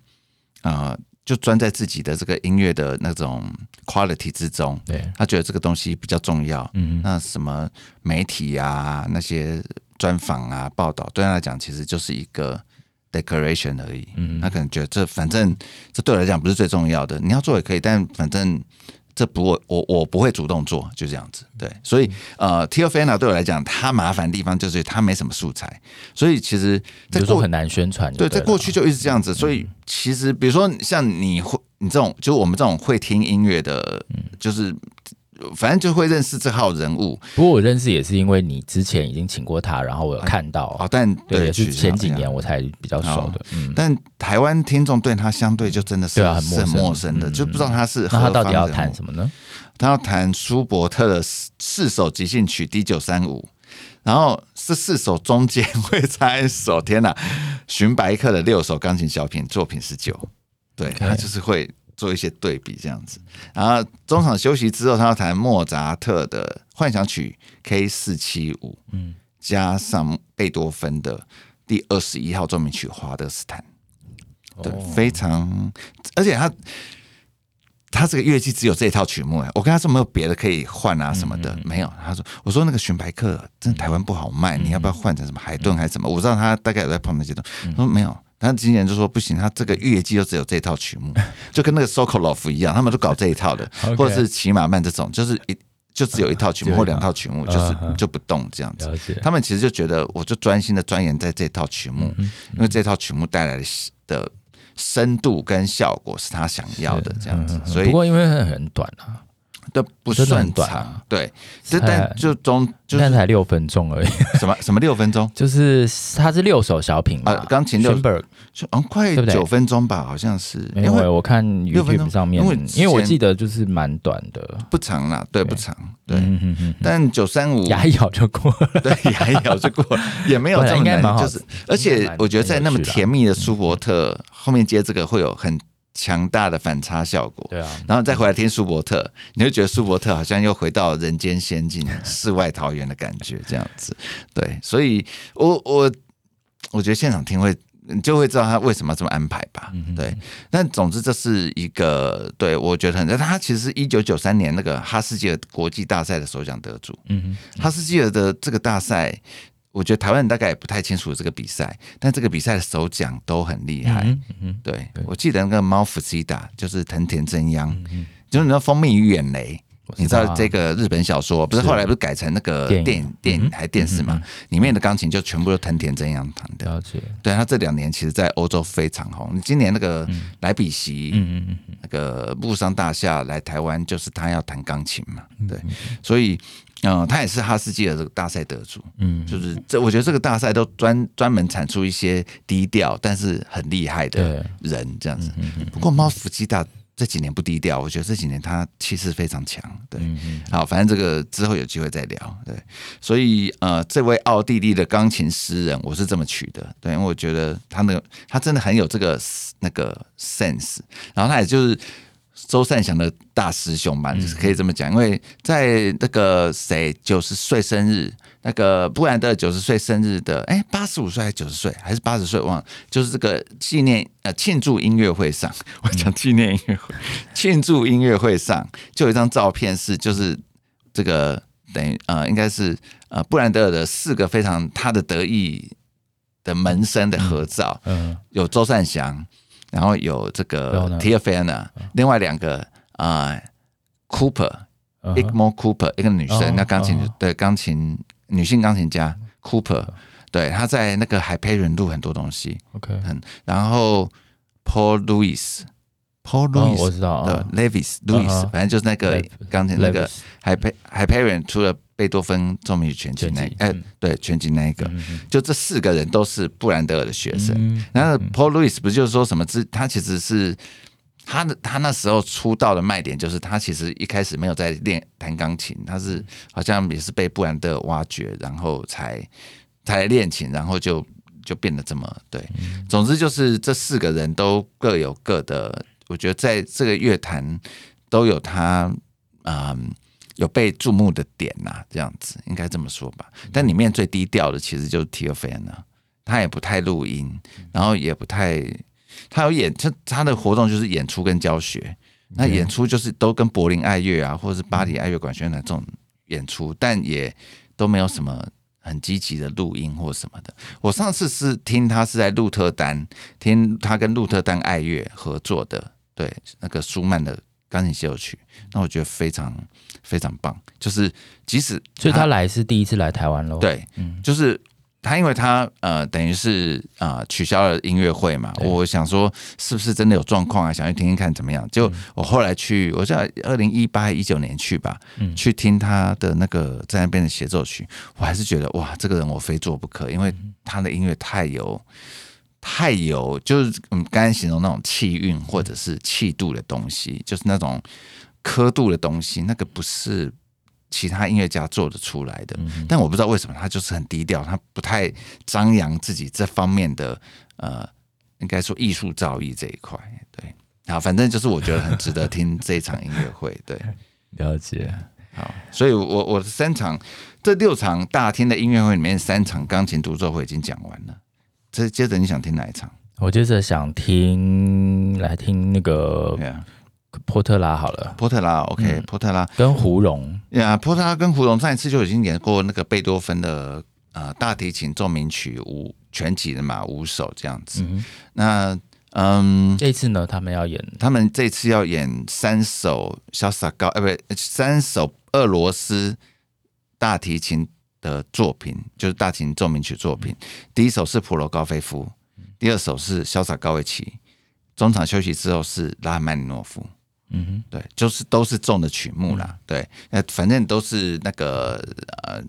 呃，就专在自己的这个音乐的那种 quality 之中，对，他觉得这个东西比较重要。嗯，那什么媒体啊，那些专访啊、报道，对他来讲其实就是一个 decoration 而已。嗯，他可能觉得这反正这对我来讲不是最重要的，你要做也可以，但反正。这不我我我不会主动做，就这样子。对，所以呃 Fernell 对我来讲，它麻烦的地方就是它没什么素材，所以其实在过很难宣传。对，在过去就一直这样子。所以其实比如说像你会，你这种就我们这种会听音乐的，就是。反正就会认识这号人物，不过我认识也是因为你之前已经请过他，然后我有看到。哦，但对，是前几年我才比较熟的。嗯，但台湾听众对他相对就真的是很陌生。的，就不知道他是那他到底要弹什么呢？他要弹舒伯特的四首即兴曲 D 九三五，然后这四首中间会插一首，天哪，荀白克的六首钢琴小品作品十九，对他就是会。做一些对比这样子，然后中场休息之后，他要弹莫扎特的幻想曲 K 四七五，嗯，加上贝多芬的第二十一号奏鸣曲华德斯坦，对，非常，而且他他这个乐器只有这一套曲目哎，我跟他说没有别的可以换啊什么的，没有，他说我说那个荀白客真的台湾不好卖，你要不要换成什么海顿还是什么？我知道他大概有在碰那些东西，他说没有。他今年就说不行，他这个乐季就只有这套曲目，(laughs) 就跟那个 Sokolov 一样，他们都搞这一套的，(laughs) 或者是骑马曼这种，就是一就只有一套曲目或两套曲目，就是就不动这样子。他们其实就觉得，我就专心的钻研在这套曲目，因为这套曲目带来的深度跟效果是他想要的这样子。所以不过因为很短啊。都不算短，对，就但就中，就但才六分钟而已。(laughs) 什么什么六分钟？就是它是六首小品嘛，钢琴六，嗯，快九分钟吧，好像是。因为我看 YouTube 上面，因为因为我记得就是蛮短的，不长啦，对，不长，对。但九三五牙一咬就过了，(laughs) 对，牙一咬就过了，也没有 (laughs) 这么难，就是而且我觉得在那么甜蜜的舒伯特后面接这个会有很。强大的反差效果，对啊，然后再回来听舒伯特，你会觉得舒伯特好像又回到人间仙境、世外桃源的感觉，这样子，对，所以我我我觉得现场听会，你就会知道他为什么要这么安排吧，对。但总之这是一个，对我觉得很，他其实是一九九三年那个哈斯基尔国际大赛的首奖得主，嗯哼，哈斯基尔的这个大赛。我觉得台湾人大概也不太清楚这个比赛，但这个比赛的首奖都很厉害。嗯嗯、对，对我记得那个猫福西达就是藤田真央，就是你知道《蜂蜜与远雷》，你知道这个日本小说，不是后来不是改成那个电影、电影还电视嘛？里面的钢琴就全部都藤田真央弹的。了解。对，他这两年其实，在欧洲非常红。你今年那个莱比锡，嗯嗯嗯，那个布商大厦来台湾，就是他要弹钢琴嘛。对，所以。嗯，他也是哈士奇的这个大赛得主，嗯，就是这，我觉得这个大赛都专专门产出一些低调但是很厉害的人，这样子。不过猫福基大这几年不低调，我觉得这几年他气势非常强。对，好，反正这个之后有机会再聊。对，所以呃，这位奥地利的钢琴诗人，我是这么取的，对，因为我觉得他那个他真的很有这个那个 sense，然后他也就是。周善祥的大师兄嘛，就是可以这么讲，因为在那个谁九十岁生日，那个布兰德九十岁生日的，哎，八十五岁还是九十岁，还是八十岁忘了，就是这个纪念呃庆祝音乐会上，我讲纪念音乐会，庆祝音乐会上就有一张照片是就是这个等于呃应该是呃布兰德尔的四个非常他的得意的门生的合照，嗯，有周善祥。然后有这个 Tia Fellner，另外两个啊，Cooper，Igmore Cooper，一个女生，那钢琴对钢琴女性钢琴家 Cooper，对，她在那个海培人录很多东西，OK，然后 Paul Lewis，Paul Lewis，我知道的 Levis Lewis，反正就是那个钢琴那个 Hyperion 出了贝多芬奏鸣曲全集那，哎，对，全集那一个，就这四个人都是布兰德尔的学生。然后 Paul Lewis 不就是说什么？他其实是。他的他那时候出道的卖点就是他其实一开始没有在练弹钢琴，他是好像也是被布兰德尔挖掘，然后才才练琴，然后就就变得这么对。总之就是这四个人都各有各的，我觉得在这个乐坛都有他嗯有被注目的点呐，这样子应该这么说吧。但里面最低调的其实就是 Theophane 啊，他也不太录音，然后也不太。他有演，他他的活动就是演出跟教学。那演出就是都跟柏林爱乐啊，或者是巴黎爱乐管弦乐团这种演出，但也都没有什么很积极的录音或什么的。我上次是听他是在鹿特丹，听他跟鹿特丹爱乐合作的，对那个舒曼的钢琴协奏曲，那我觉得非常非常棒。就是即使所以他来是第一次来台湾喽，对，嗯，就是。他因为他呃等于是啊、呃、取消了音乐会嘛，我想说是不是真的有状况啊？想去听听看怎么样？就我后来去，我在二零一八一九年去吧，去听他的那个在那边的协奏曲，我还是觉得哇，这个人我非做不可，因为他的音乐太有太有，就是我们刚才形容那种气韵或者是气度的东西，就是那种刻度的东西，那个不是。其他音乐家做得出来的，但我不知道为什么他就是很低调，他不太张扬自己这方面的呃，应该说艺术造诣这一块。对，好，反正就是我觉得很值得听这一场音乐会。对，(laughs) 了解。好，所以我我的三场这六场大厅的音乐会里面，三场钢琴独奏会已经讲完了。这接着你想听哪一场？我接着想听来听那个。波特拉好了，波特拉 OK，嗯、波特拉跟胡荣呀，波特拉跟胡荣上一次就已经演过那个贝多芬的呃大提琴奏鸣曲五全集的嘛，五首这样子。嗯那嗯，这次呢，他们要演，他们这次要演三首萧萨高，呃，不，三首俄罗斯大提琴的作品，就是大提琴奏鸣曲作品。嗯、第一首是普罗高菲夫，第二首是潇洒高维奇，中场休息之后是拉赫曼尼诺夫。嗯哼，对，就是都是重的曲目啦，嗯、对，那反正都是那个呃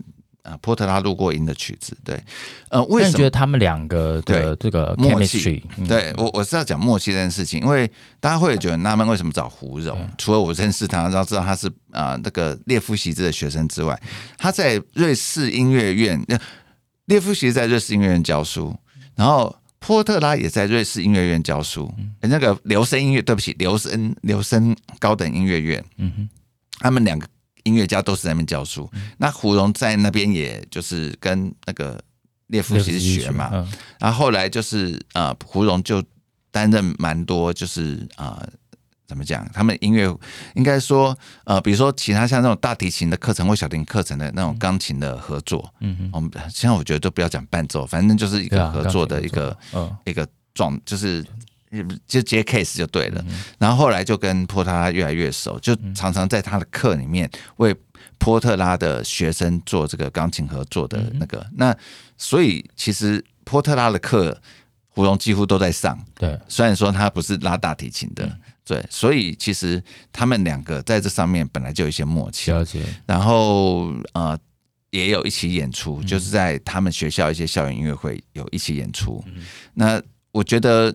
呃波特拉录过音的曲子，对，呃，为什么觉得他们两个的这个默契？对我我是要讲默契这件事情，因为大家会觉得纳闷为什么找胡荣？嗯、除了我认识他，然后知道他是啊、呃、那个列夫席兹的学生之外，他在瑞士音乐院，列夫席兹在瑞士音乐院教书，然后。波特拉也在瑞士音乐院教书，那个留声音乐，对不起，留声留声高等音乐院，嗯哼，他们两个音乐家都是在那边教书。那胡荣在那边，也就是跟那个列夫其实学嘛，然后后来就是呃，胡荣就担任蛮多，就是啊。呃怎么讲？他们音乐应该说，呃，比如说其他像那种大提琴的课程或小提琴课程的那种钢琴的合作，嗯哼，我们现在我觉得都不要讲伴奏，反正就是一个合作的一个、嗯、一个状，就是就接 case 就对了。嗯、然后后来就跟波特拉越来越熟，就常常在他的课里面为波特拉的学生做这个钢琴合作的那个。嗯、那所以其实波特拉的课，胡荣几乎都在上。对，虽然说他不是拉大提琴的。嗯对，所以其实他们两个在这上面本来就有一些默契，了解。然后呃，也有一起演出，就是在他们学校一些校园音乐会有一起演出。那我觉得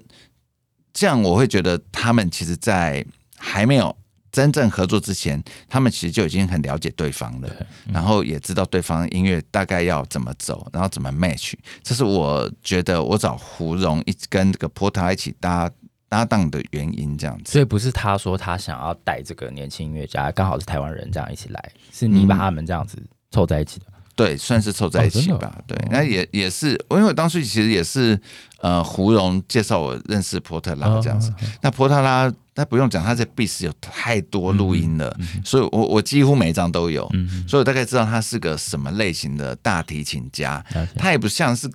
这样，我会觉得他们其实，在还没有真正合作之前，他们其实就已经很了解对方了，然后也知道对方音乐大概要怎么走，然后怎么 match。这是我觉得我找胡蓉一跟这个波特拉一起搭。搭档的原因这样子，所以不是他说他想要带这个年轻音乐家，刚好是台湾人这样一起来，是你把他们这样子凑在一起的。嗯、对，算是凑在一起吧。哦、对，那也也是，因为我当时其实也是呃胡蓉介绍我认识波特拉这样子。哦、那波特拉他不用讲，他在 BS 有太多录音了，嗯嗯、所以我我几乎每一张都有，嗯、所以我大概知道他是个什么类型的大提琴家。嗯、他也不像是。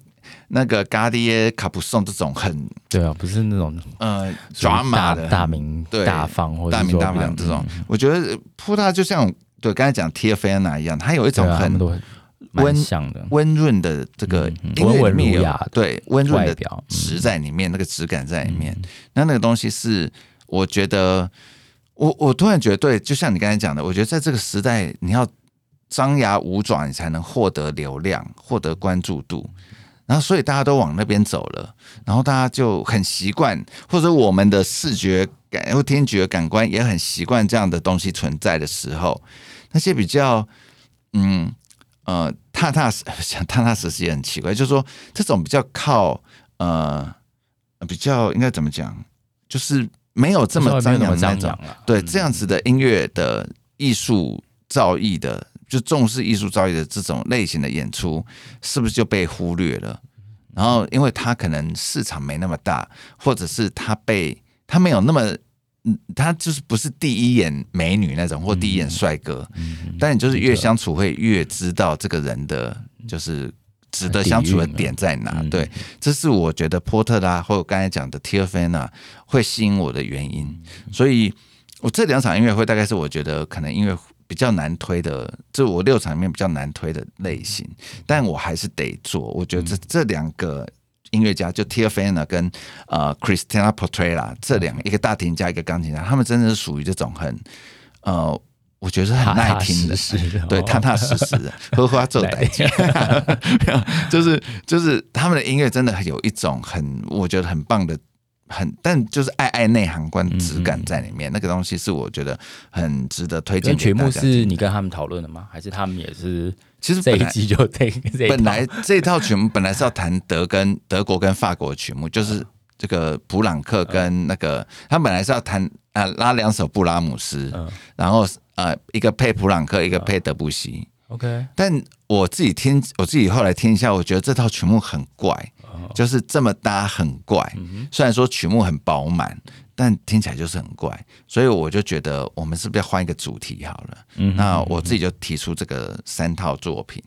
那个嘎迪耶卡普松这种很对啊，不是那种呃抓马的大名大方或者大名大放这种，我觉得波特拉就像对刚才讲 Theophane 一样，他有一种很温像的温润的这个温文儒雅，对温润的质在里面，那个质感在里面。那那个东西是，我觉得，我我突然觉得，对，就像你刚才讲的，我觉得在这个时代，你要张牙舞爪，你才能获得流量，获得关注度。然后，所以大家都往那边走了，然后大家就很习惯，或者我们的视觉感或听觉感官也很习惯这样的东西存在的时候，那些比较嗯呃踏踏实想踏踏实实也很奇怪，就是说这种比较靠呃比较应该怎么讲，就是没有这么张扬那种，对这样子的音乐的艺术造诣的。就重视艺术造诣的这种类型的演出，是不是就被忽略了？然后，因为他可能市场没那么大，或者是他被他没有那么，嗯，他就是不是第一眼美女那种，或第一眼帅哥。但你就是越相处会越知道这个人的就是值得相处的点在哪。对，这是我觉得波特拉或者刚才讲的 Teofenas 会吸引我的原因。所以我这两场音乐会大概是我觉得可能因为。比较难推的，这我六场里面比较难推的类型，但我还是得做。我觉得这这两个音乐家，就 Teofenas 跟呃 Christina Portela 这两个，一个大提琴家，一个钢琴家，他们真的是属于这种很呃，我觉得是很耐听的，踏踏实实对，踏踏实实的，(laughs) 荷花做代价，就是就是他们的音乐真的有一种很，我觉得很棒的。很，但就是爱爱内涵观质感在里面，嗯嗯，那个东西是我觉得很值得推荐。曲目是你跟他们讨论的吗？还是他们也是？其实这一集就这本来这套曲目本来是要谈德跟德国跟法国的曲目，就是这个普朗克跟那个他本来是要弹啊拉两首布拉姆斯，然后呃一个配普朗克，一个配德布西。OK，但我自己听我自己后来听一下，我觉得这套曲目很怪。就是这么搭很怪，虽然说曲目很饱满，但听起来就是很怪，所以我就觉得我们是不是要换一个主题好了？那我自己就提出这个三套作品。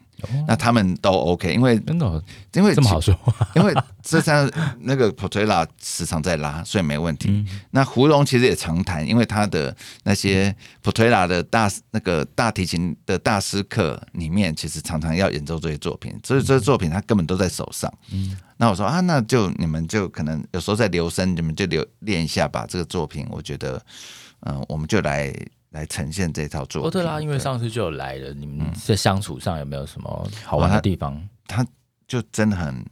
那他们都 OK，因为真的，因为这么好说，(laughs) 因为这三那个 Portela 时常在拉，所以没问题。那胡荣其实也常弹，因为他的那些 Portela 的大那个大提琴的大师课里面，其实常常要演奏这些作品，所以这些作品他根本都在手上。嗯那我说啊，那就你们就可能有时候在留声，你们就留练一下吧。这个作品，我觉得，嗯，我们就来。来呈现这套作品。波特拉，因为上次就有来了，你们在相处上有没有什么好玩的地方？嗯、他，他就真的很，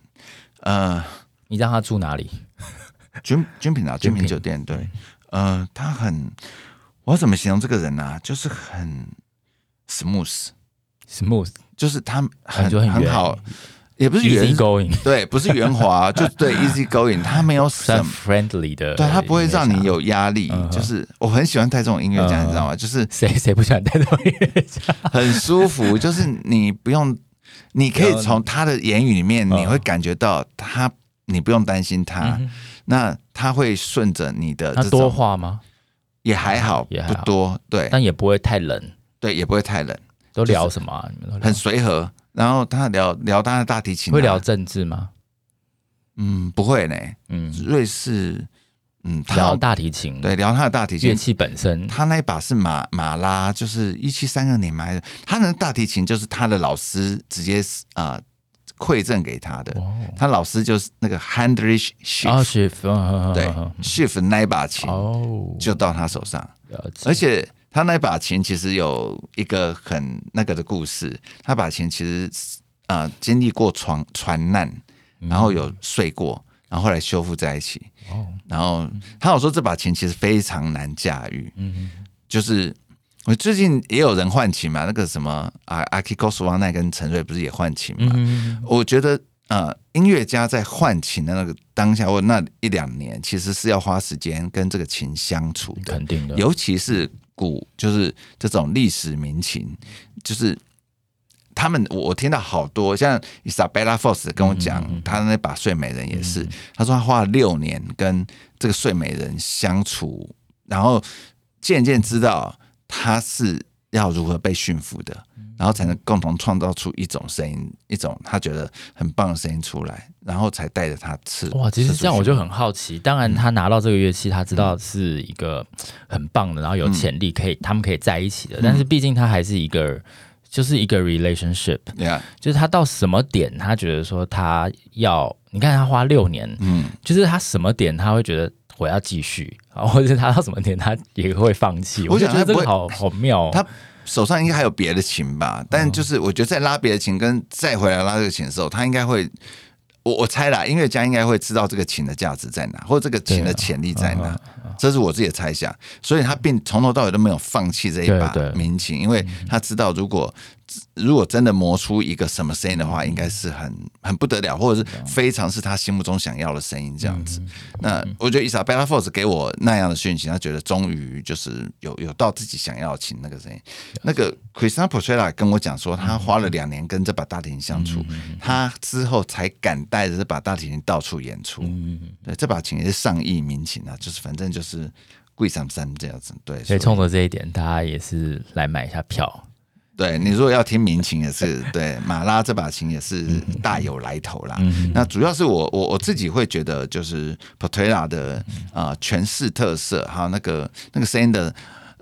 呃，你让他住哪里？军军品啊，(laughs) 军品酒店。对，呃，他很，我要怎么形容这个人呢、啊？就是很 smooth，smooth，就是他很很，很好。也不是 easy going，(laughs) 对，不是圆滑，就对 (laughs) easy going，他没有什么 friendly 的，对他不会让你有压力。就是我很喜欢带这种音乐家，你知道吗？就是谁谁不喜欢带这种音乐家？(laughs) 很舒服，就是你不用，你可以从他的言语里面，你会感觉到他，你不用担心他，那他会顺着你的。他多话吗？也还好，也不多，对，但也不会太冷，对，也不会太冷。都聊什么？很随和。然后他聊聊他的大提琴，会聊政治吗？嗯，不会呢。嗯，瑞士，嗯，他聊大提琴，对，聊他的大提琴乐器本身。他那一把是马马拉，就是一七三二年买的。他的大提琴就是他的老师直接啊馈赠给他的。他老师就是那个 Heinrich Schiff，对，Schiff 那一把琴哦，就到他手上，而且。他那把琴其实有一个很那个的故事。他把琴其实啊、呃、经历过船船难，然后有碎过，然后后来修复在一起。哦然后他有说这把琴其实非常难驾驭。嗯就是我最近也有人换琴嘛，那个什么啊，Aki Kusrwani 跟陈瑞不是也换琴嘛？我觉得呃，音乐家在换琴的那个当下或那一两年，其实是要花时间跟这个琴相处的，肯定的，尤其是。古就是这种历史民情，就是他们我我听到好多像 Isabella Foss 跟我讲，他那把睡美人也是，他说他花了六年跟这个睡美人相处，然后渐渐知道他是要如何被驯服的。然后才能共同创造出一种声音，一种他觉得很棒的声音出来，然后才带着他吃。哇，其实这样我就很好奇。当然，他拿到这个乐器，他知道是一个很棒的，然后有潜力可以他们可以在一起的。但是毕竟他还是一个就是一个 relationship，对啊，就是他到什么点，他觉得说他要，你看他花六年，嗯，就是他什么点他会觉得我要继续啊，或者 (laughs) 他到什么点他也会放弃。我就觉得这个好好妙哦。他手上应该还有别的琴吧？但就是我觉得在拉别的琴跟再回来拉这个琴的时候，他应该会。我我猜啦，音乐家应该会知道这个琴的价值在哪，或者这个琴的潜力在哪，这是我自己的猜想。所以他并从头到尾都没有放弃这一把民琴，因为他知道如果。如果真的磨出一个什么声音的话，应该是很很不得了，或者是非常是他心目中想要的声音这样子。那我觉得 Isabella Fox 给我那样的讯息，他觉得终于就是有有到自己想要的琴那个声音。那个 Christina Porchela 跟我讲说，他花了两年跟这把大提琴相处，他之后才敢带着这把大提琴到处演出。对，这把琴也是上亿民琴啊，就是反正就是贵上三这样子。对，所以冲着这一点，大家也是来买一下票。对，你如果要听民琴也是对，马拉这把琴也是大有来头啦。那主要是我我我自己会觉得，就是 Portela 的啊诠释特色，还有那个那个声音的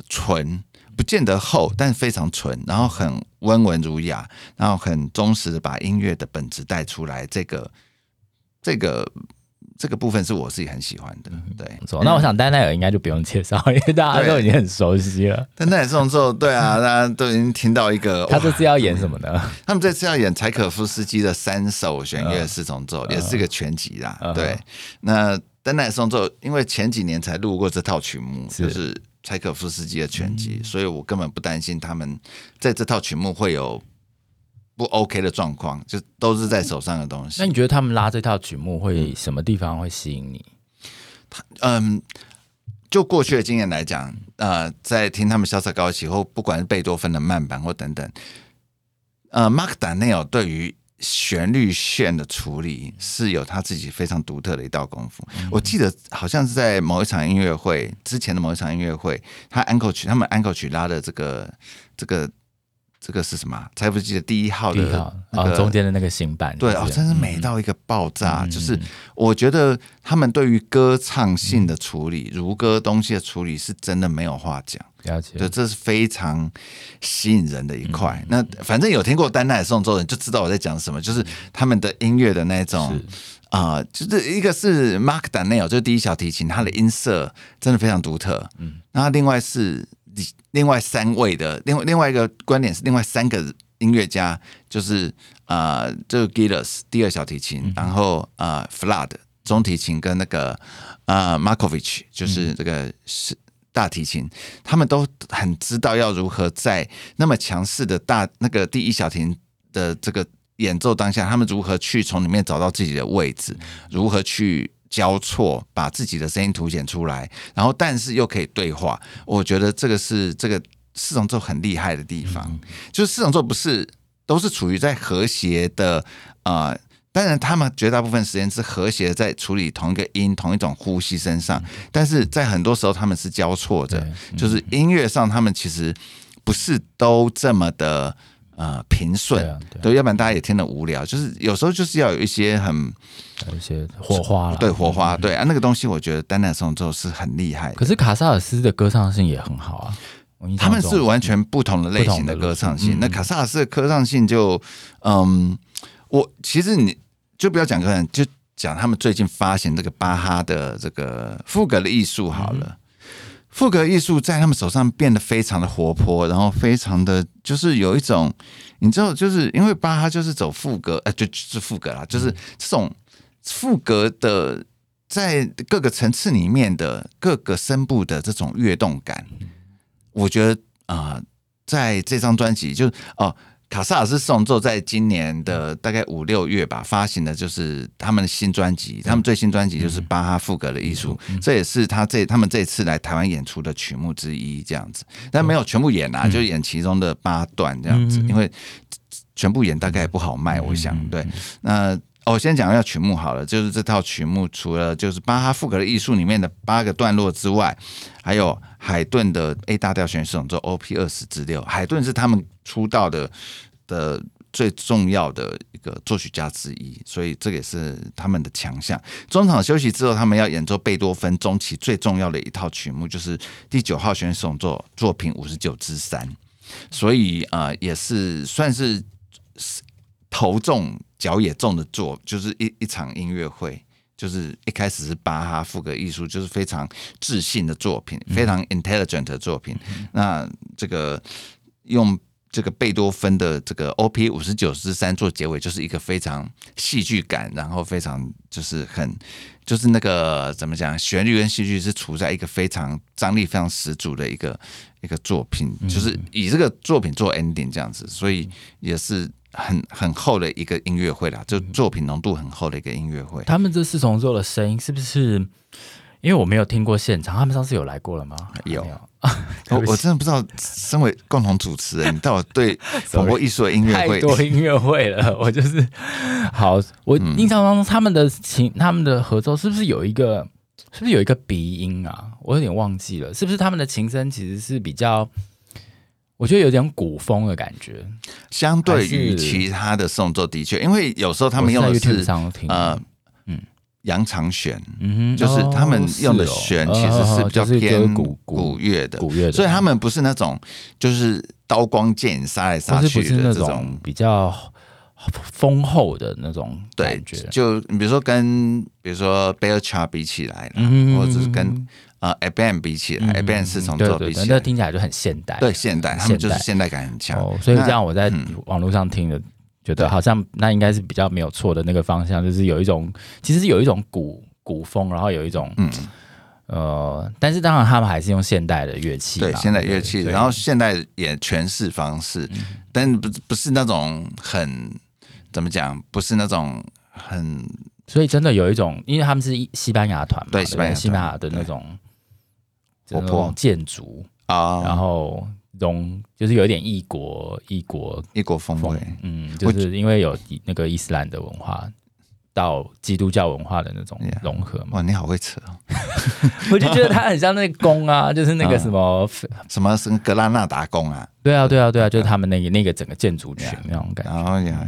纯，不见得厚，但是非常纯，然后很温文儒雅，然后很忠实的把音乐的本质带出来。这个这个。这个部分是我自己很喜欢的，对。那我想丹奈尔应该就不用介绍，因为大家都已经很熟悉了。丹奈尔这种时候，对啊，(laughs) 大家都已经听到一个。他这次要演什么呢？(laughs) 他们这次要演柴可夫斯基的三首弦乐四重奏，也是个全集啦。对。那丹奈尔这种时候，因为前几年才录过这套曲目，就是柴可夫斯基的全集，所以我根本不担心他们在这套曲目会有。不 OK 的状况，就都是在手上的东西。那你觉得他们拉这套曲目会什么地方会吸引你？他嗯，就过去的经验来讲，呃，在听他们萧瑟高起或不管是贝多芬的慢板或等等，呃，Mark Daniel 对于旋律线的处理是有他自己非常独特的一道功夫。嗯、我记得好像是在某一场音乐会之前的某一场音乐会，他安可曲他们安可曲拉的这个这个。这个是什么？柴可夫斯基的第一号的那个、哦、中间的那个新版，对哦，真是美到一个爆炸。嗯、就是我觉得他们对于歌唱性的处理、嗯、如歌东西的处理，是真的没有话讲。了解，对，这是非常吸引人的一块。嗯、那反正有听过丹奈尔颂奏的人就知道我在讲什么，就是他们的音乐的那种啊、呃，就是一个是 Mark Daniel，就是第一小提琴，它的音色真的非常独特。嗯，然后另外是。另外三位的另外另外一个观点是，另外三个音乐家就是呃，这个 Gillis 第二小提琴，嗯、然后呃，Flood 中提琴跟那个呃 Markovich 就是这个是大提琴，嗯、他们都很知道要如何在那么强势的大那个第一小提琴的这个演奏当下，他们如何去从里面找到自己的位置，如何去。交错把自己的声音凸显出来，然后但是又可以对话，我觉得这个是这个四重奏很厉害的地方。嗯、就是四重奏不是都是处于在和谐的啊、呃，当然他们绝大部分时间是和谐在处理同一个音、同一种呼吸身上，嗯、但是在很多时候他们是交错的，嗯、就是音乐上他们其实不是都这么的。呃，平顺，对，啊对，啊、对，要不然大家也听得无聊。就是有时候就是要有一些很有一些火花，对火花，对啊，那个东西我觉得丹奈尔颂奏是很厉害。可是卡萨尔斯的歌唱性也很好啊，他们是完全不同的类型的歌唱性。嗯、那卡萨尔斯的歌唱性就，嗯，我其实你就不要讲个人，就讲他们最近发行这个巴哈的这个副歌的艺术好了。嗯赋格艺术在他们手上变得非常的活泼，然后非常的就是有一种，你知道，就是因为巴哈就是走赋格，呃，就是赋格啦，就是这种赋格的在各个层次里面的各个声部的这种跃动感，我觉得啊、呃，在这张专辑就哦。卡萨尔斯四重奏在今年的大概五六月吧发行的，就是他们的新专辑。他们最新专辑就是巴哈赋格的艺术，这也是他这他们这次来台湾演出的曲目之一，这样子。但没有全部演啊，就演其中的八段这样子，因为全部演大概也不好卖，我想。对，那我先讲一下曲目好了，就是这套曲目除了就是巴哈赋格的艺术里面的八个段落之外，还有海顿的 A 大调弦乐四重奏 OP 二十之六。海顿是他们出道的的最重要的一个作曲家之一，所以这个也是他们的强项。中场休息之后，他们要演奏贝多芬中期最重要的一套曲目，就是第九号弦乐四重奏作品五十九之三。所以啊、呃，也是算是头重脚也重的做，就是一一场音乐会。就是一开始是巴哈副歌艺术，就是非常自信的作品，非常 intelligent 的作品。嗯、那这个用这个贝多芬的这个 OP 五十九之三做结尾，就是一个非常戏剧感，然后非常就是很就是那个怎么讲，旋律跟戏剧是处在一个非常张力非常十足的一个一个作品，就是以这个作品做 ending 这样子，所以也是。很很厚的一个音乐会啦，就作品浓度很厚的一个音乐会。他们这四重奏的声音是不是？因为我没有听过现场，他们上次有来过了吗？有。(laughs) 我我真的不知道，身为共同主持人，你到底对广播艺术的音乐会太多音乐会了。(laughs) 我就是好，我印象当中他们的琴，他们的合奏是不是有一个？是不是有一个鼻音啊？我有点忘记了，是不是他们的琴声其实是比较？我觉得有点古风的感觉，相对于其他的宋作的确，因为有时候他们用的是呃，嗯，扬长弦，嗯哼，就是他们用的弦其实是比较偏古古乐的，古乐的，所以他们不是那种就是刀光剑影杀来杀去的这种比较丰厚的那种感觉。就你比如说跟比如说贝尔恰比起来，或者是跟。啊 Eben 比起来 Eben 四重奏比起来，那听起来就很现代，对现代，他们就是现代感很强。所以这样我在网络上听的，觉得好像那应该是比较没有错的那个方向，就是有一种其实是有一种古古风，然后有一种嗯。呃，但是当然他们还是用现代的乐器，对现代乐器，然后现代也诠释方式，但不不是那种很怎么讲，不是那种很，所以真的有一种，因为他们是西班牙团嘛，对西班牙西班牙的那种。活泼建筑啊，然后融就是有一点异国异国异国风味，嗯，就是因为有那个伊斯兰的文化到基督教文化的那种融合嘛。哇，你好会扯哦！(laughs) 我就觉得它很像那个宫啊，就是那个什么什么什么格拉纳达宫啊。对啊，对啊，对啊，就是他们那个那个整个建筑群那种感觉。然后呀，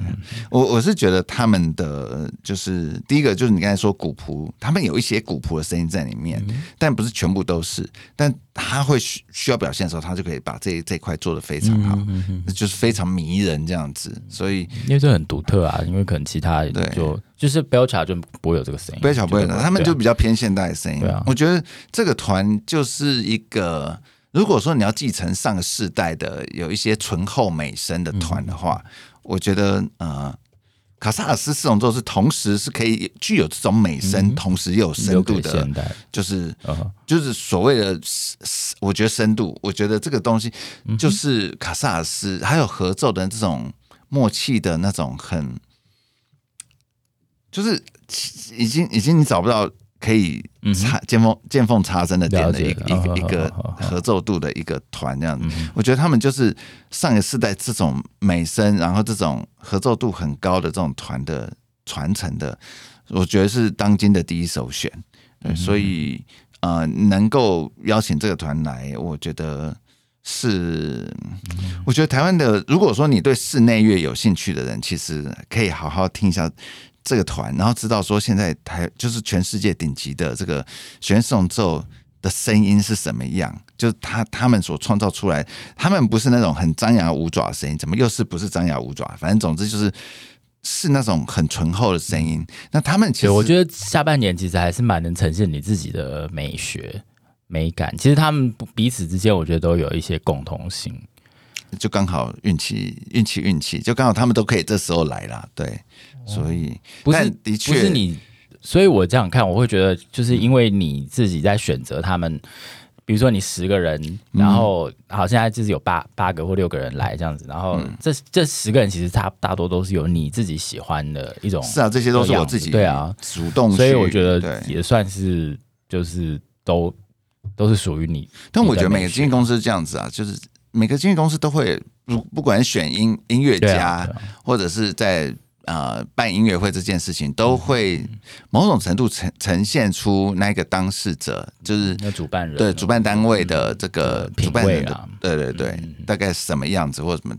我我是觉得他们的就是第一个就是你刚才说古朴，他们有一些古朴的声音在里面，但不是全部都是。但他会需需要表现的时候，他就可以把这这块做的非常好，就是非常迷人这样子。所以因为这很独特啊，因为可能其他对就就是 Belcher 就不会有这个声音，Belcher 不会的，他们就比较偏现代的声音。对啊，我觉得这个团就是一个。如果说你要继承上个世代的有一些醇厚美声的团的话，嗯、我觉得呃，卡萨尔斯四重奏是同时是可以具有这种美声，嗯、同时又有深度的，就是、嗯、就是所谓的，我觉得深度，我觉得这个东西就是卡萨尔斯还有合奏的这种默契的那种很，就是已经已经你找不到。可以插见缝见缝插针的点的一个一个一个合奏度的一个团这样子，我觉得他们就是上个世代这种美声，然后这种合奏度很高的这种团的传承的，我觉得是当今的第一首选。对，所以呃，能够邀请这个团来，我觉得是，我觉得台湾的，如果说你对室内乐有兴趣的人，其实可以好好听一下。这个团，然后知道说现在台就是全世界顶级的这个弦乐四重奏的声音是什么样，就是他他们所创造出来，他们不是那种很张牙舞爪的声音，怎么又是不是张牙舞爪？反正总之就是是那种很醇厚的声音。那他们其实我觉得下半年其实还是蛮能呈现你自己的美学美感。其实他们彼此之间，我觉得都有一些共同性。就刚好运气，运气，运气，就刚好他们都可以这时候来了，对，所以不是的确不是你，所以我这样看，我会觉得就是因为你自己在选择他们，比如说你十个人，然后好现在就是有八八个或六个人来这样子，然后这这十个人其实他大多都是有你自己喜欢的一种，是啊，这些都是我自己对啊。主动，所以我觉得也算是就是都都是属于你，但我觉得每个经纪公司这样子啊，就是。每个经纪公司都会不不管选音音乐家，或者是在呃办音乐会这件事情，都会某种程度呈呈现出那个当事者，就是那主办人对主办单位的这个主办人的对对对，大概是什么样子或什么，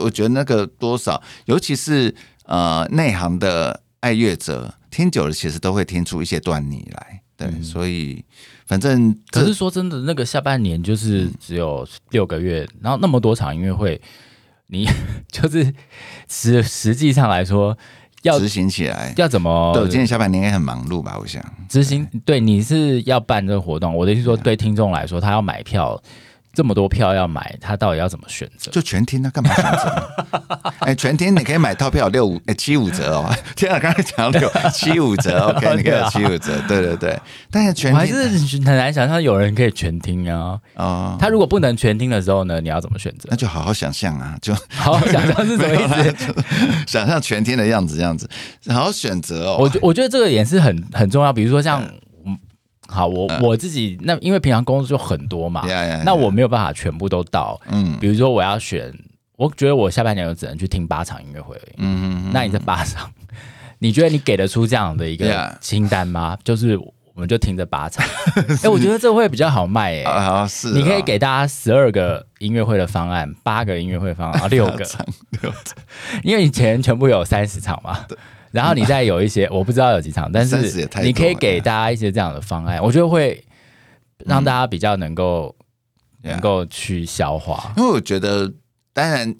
我觉得那个多少，尤其是呃内行的爱乐者听久了，其实都会听出一些端倪来。对，嗯、所以反正可是说真的，那个下半年就是只有六个月，嗯、然后那么多场音乐会，你 (laughs) 就是实实际上来说。要执行起来要怎么？对，今年下半年应该很忙碌吧？我想执行对，你是要办这个活动，我的意思说，对听众来说，他要买票。这么多票要买，他到底要怎么选择？就全听，他干嘛选择？(laughs) 哎，全听你可以买套票六五哎七五折哦。(laughs) 天啊，刚才讲六七五折，(laughs) OK，你可以七五折，对对对。但是全听还是很难想象有人可以全听啊。哦，他如果不能全听的时候呢？你要怎么选择？那就好好想象啊，就好好想象是什么意思？想象全听的样子，这样子，好好选择哦。我我觉得这个也是很很重要。比如说像。好，我我自己那因为平常工作就很多嘛，那我没有办法全部都到。嗯，比如说我要选，我觉得我下半年我只能去听八场音乐会而已。嗯，那你这八场，(laughs) 你觉得你给得出这样的一个清单吗？就是我们就听这八场。(laughs) 哎，我觉得这会比较好卖哎。啊是。你可以给大家十二个音乐会的方案，八个音乐会方案，啊，六个，(laughs) 六个，因为以前全部有三十场嘛。然后你再有一些，我不知道有几场，但是你可以给大家一些这样的方案，我觉得会让大家比较能够能够去消化。因为我觉得，当然，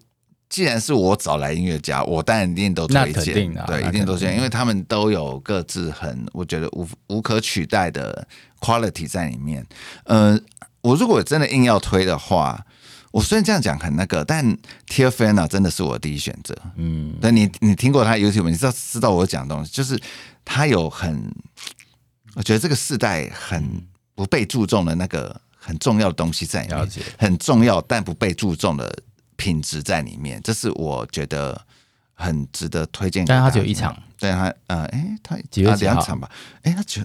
既然是我找来音乐家，我当然一定都推荐，啊对，一定都推荐，因为他们都有各自很我觉得无无可取代的 quality 在里面。呃，我如果真的硬要推的话。我虽然这样讲很那个，但 Tia Furner 真的是我的第一选择。嗯，但你你听过他 YouTube，你知道知道我讲的东西，就是他有很，我觉得这个世代很不被注重的那个很重要的东西在里面，很重要但不被注重的品质在里面，这是我觉得很值得推荐。但他只有一场。对他，呃，哎，他几月几场吧。哎，他九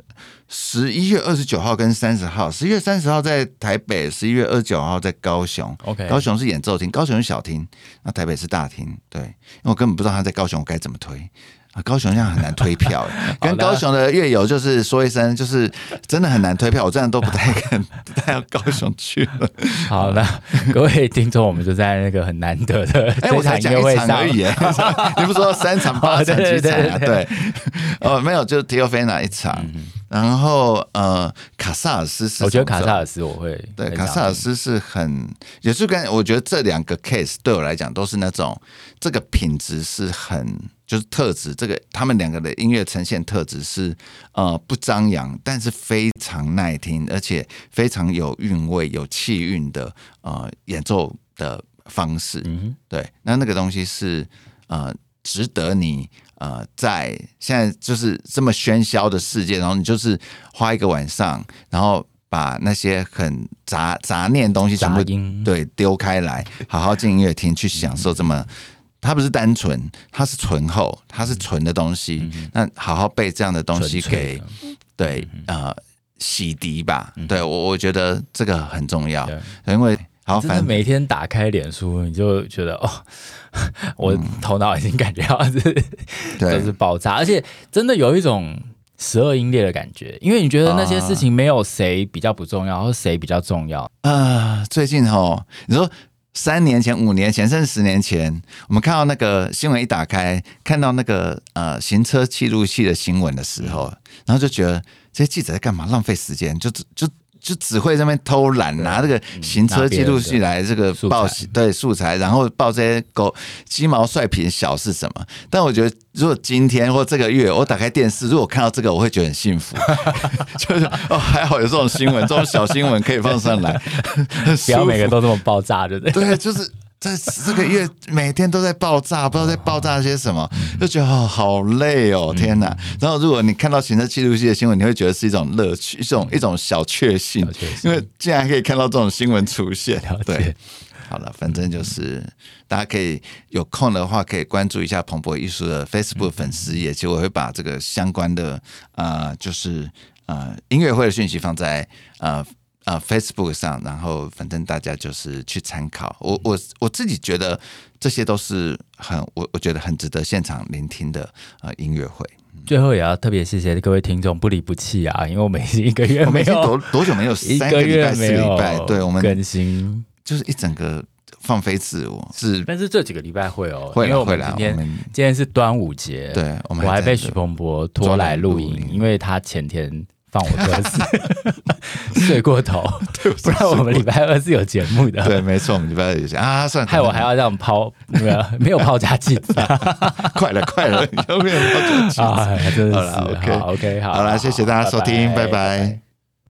十一月二十九号跟三十号，十一月三十号在台北，十一月二十九号在高雄。OK，高雄是演奏厅，高雄是小厅，那台北是大厅。对，因为我根本不知道他在高雄，我该怎么推。啊，高雄现在很难推票，(laughs) 跟高雄的乐友就是说一声，就是真的很难推票，我真的都不太敢带到高雄去了。好了，(laughs) 各位听众，我们就在那个很难得的哎，我才讲一场而已，(laughs) 你不说三场八场几场啊？对，哦，没有，就 Teo Furner 一场。然后呃，卡萨尔斯是，我觉得卡萨尔斯我会对卡萨尔斯是很，也是跟我觉得这两个 case 对我来讲都是那种这个品质是很就是特质，这个他们两个的音乐呈现特质是呃不张扬，但是非常耐听，而且非常有韵味、有气韵的呃演奏的方式。嗯，对，那那个东西是呃值得你。呃，在现在就是这么喧嚣的世界，然后你就是花一个晚上，然后把那些很杂杂念的东西全部音对丢开来，好好进音乐厅去享受这么，它不是单纯，它是醇厚，它是纯的东西，嗯、那好好被这样的东西给对呃洗涤吧，对我我觉得这个很重要，因为。好，反正每天打开脸书，你就觉得哦，(laughs) 我头脑已经感觉到是，都、嗯、是爆炸，而且真的有一种十二英烈的感觉，因为你觉得那些事情没有谁比较不重要，或谁比较重要。啊、呃？最近哦，你说三年前、五年前，甚至十年前，我们看到那个新闻一打开，看到那个呃行车记录器的新闻的时候，然后就觉得这些记者在干嘛？浪费时间，就就。就只会在那边偷懒，拿这个行车记录器来这个报对素材，然后报这些狗鸡毛蒜皮小是什么？但我觉得，如果今天或这个月我打开电视，如果看到这个，我会觉得很幸福，(laughs) 就是哦，还好有这种新闻，这种小新闻可以放上来，不要每个都这么爆炸，对不对？对，就是。在这个月 (laughs) 每天都在爆炸，不知道在爆炸些什么，就觉得哦好累哦，天哪！然后如果你看到行车记录器的新闻，你会觉得是一种乐趣，一种一种小确幸，因为竟然可以看到这种新闻出现。对，好了，反正就是大家可以有空的话，可以关注一下彭博艺术的 Facebook 粉丝页，其实我会把这个相关的呃，就是呃音乐会的讯息放在呃。呃，Facebook 上，然后反正大家就是去参考。我我我自己觉得这些都是很我我觉得很值得现场聆听的呃音乐会。最后也要特别谢谢各位听众不离不弃啊，因为我们一个月没有多多久没有三个礼拜四个礼拜，对我们更新就是一整个放飞自我是，但是这几个礼拜会哦，会来会来。今天今天是端午节，对，我们我还被许鹏博拖来录音，因为他前天。放我鸽子，(laughs) 睡过头，不然我们礼拜二是有节目的。对，没错，我们礼拜二有节目啊，算害我还要这样抛，没有没有抛家弃子，(laughs) 快了快了，(laughs) 有没有抛家弃子？啊，真的是，OK OK，好了，谢谢大家收听，拜拜。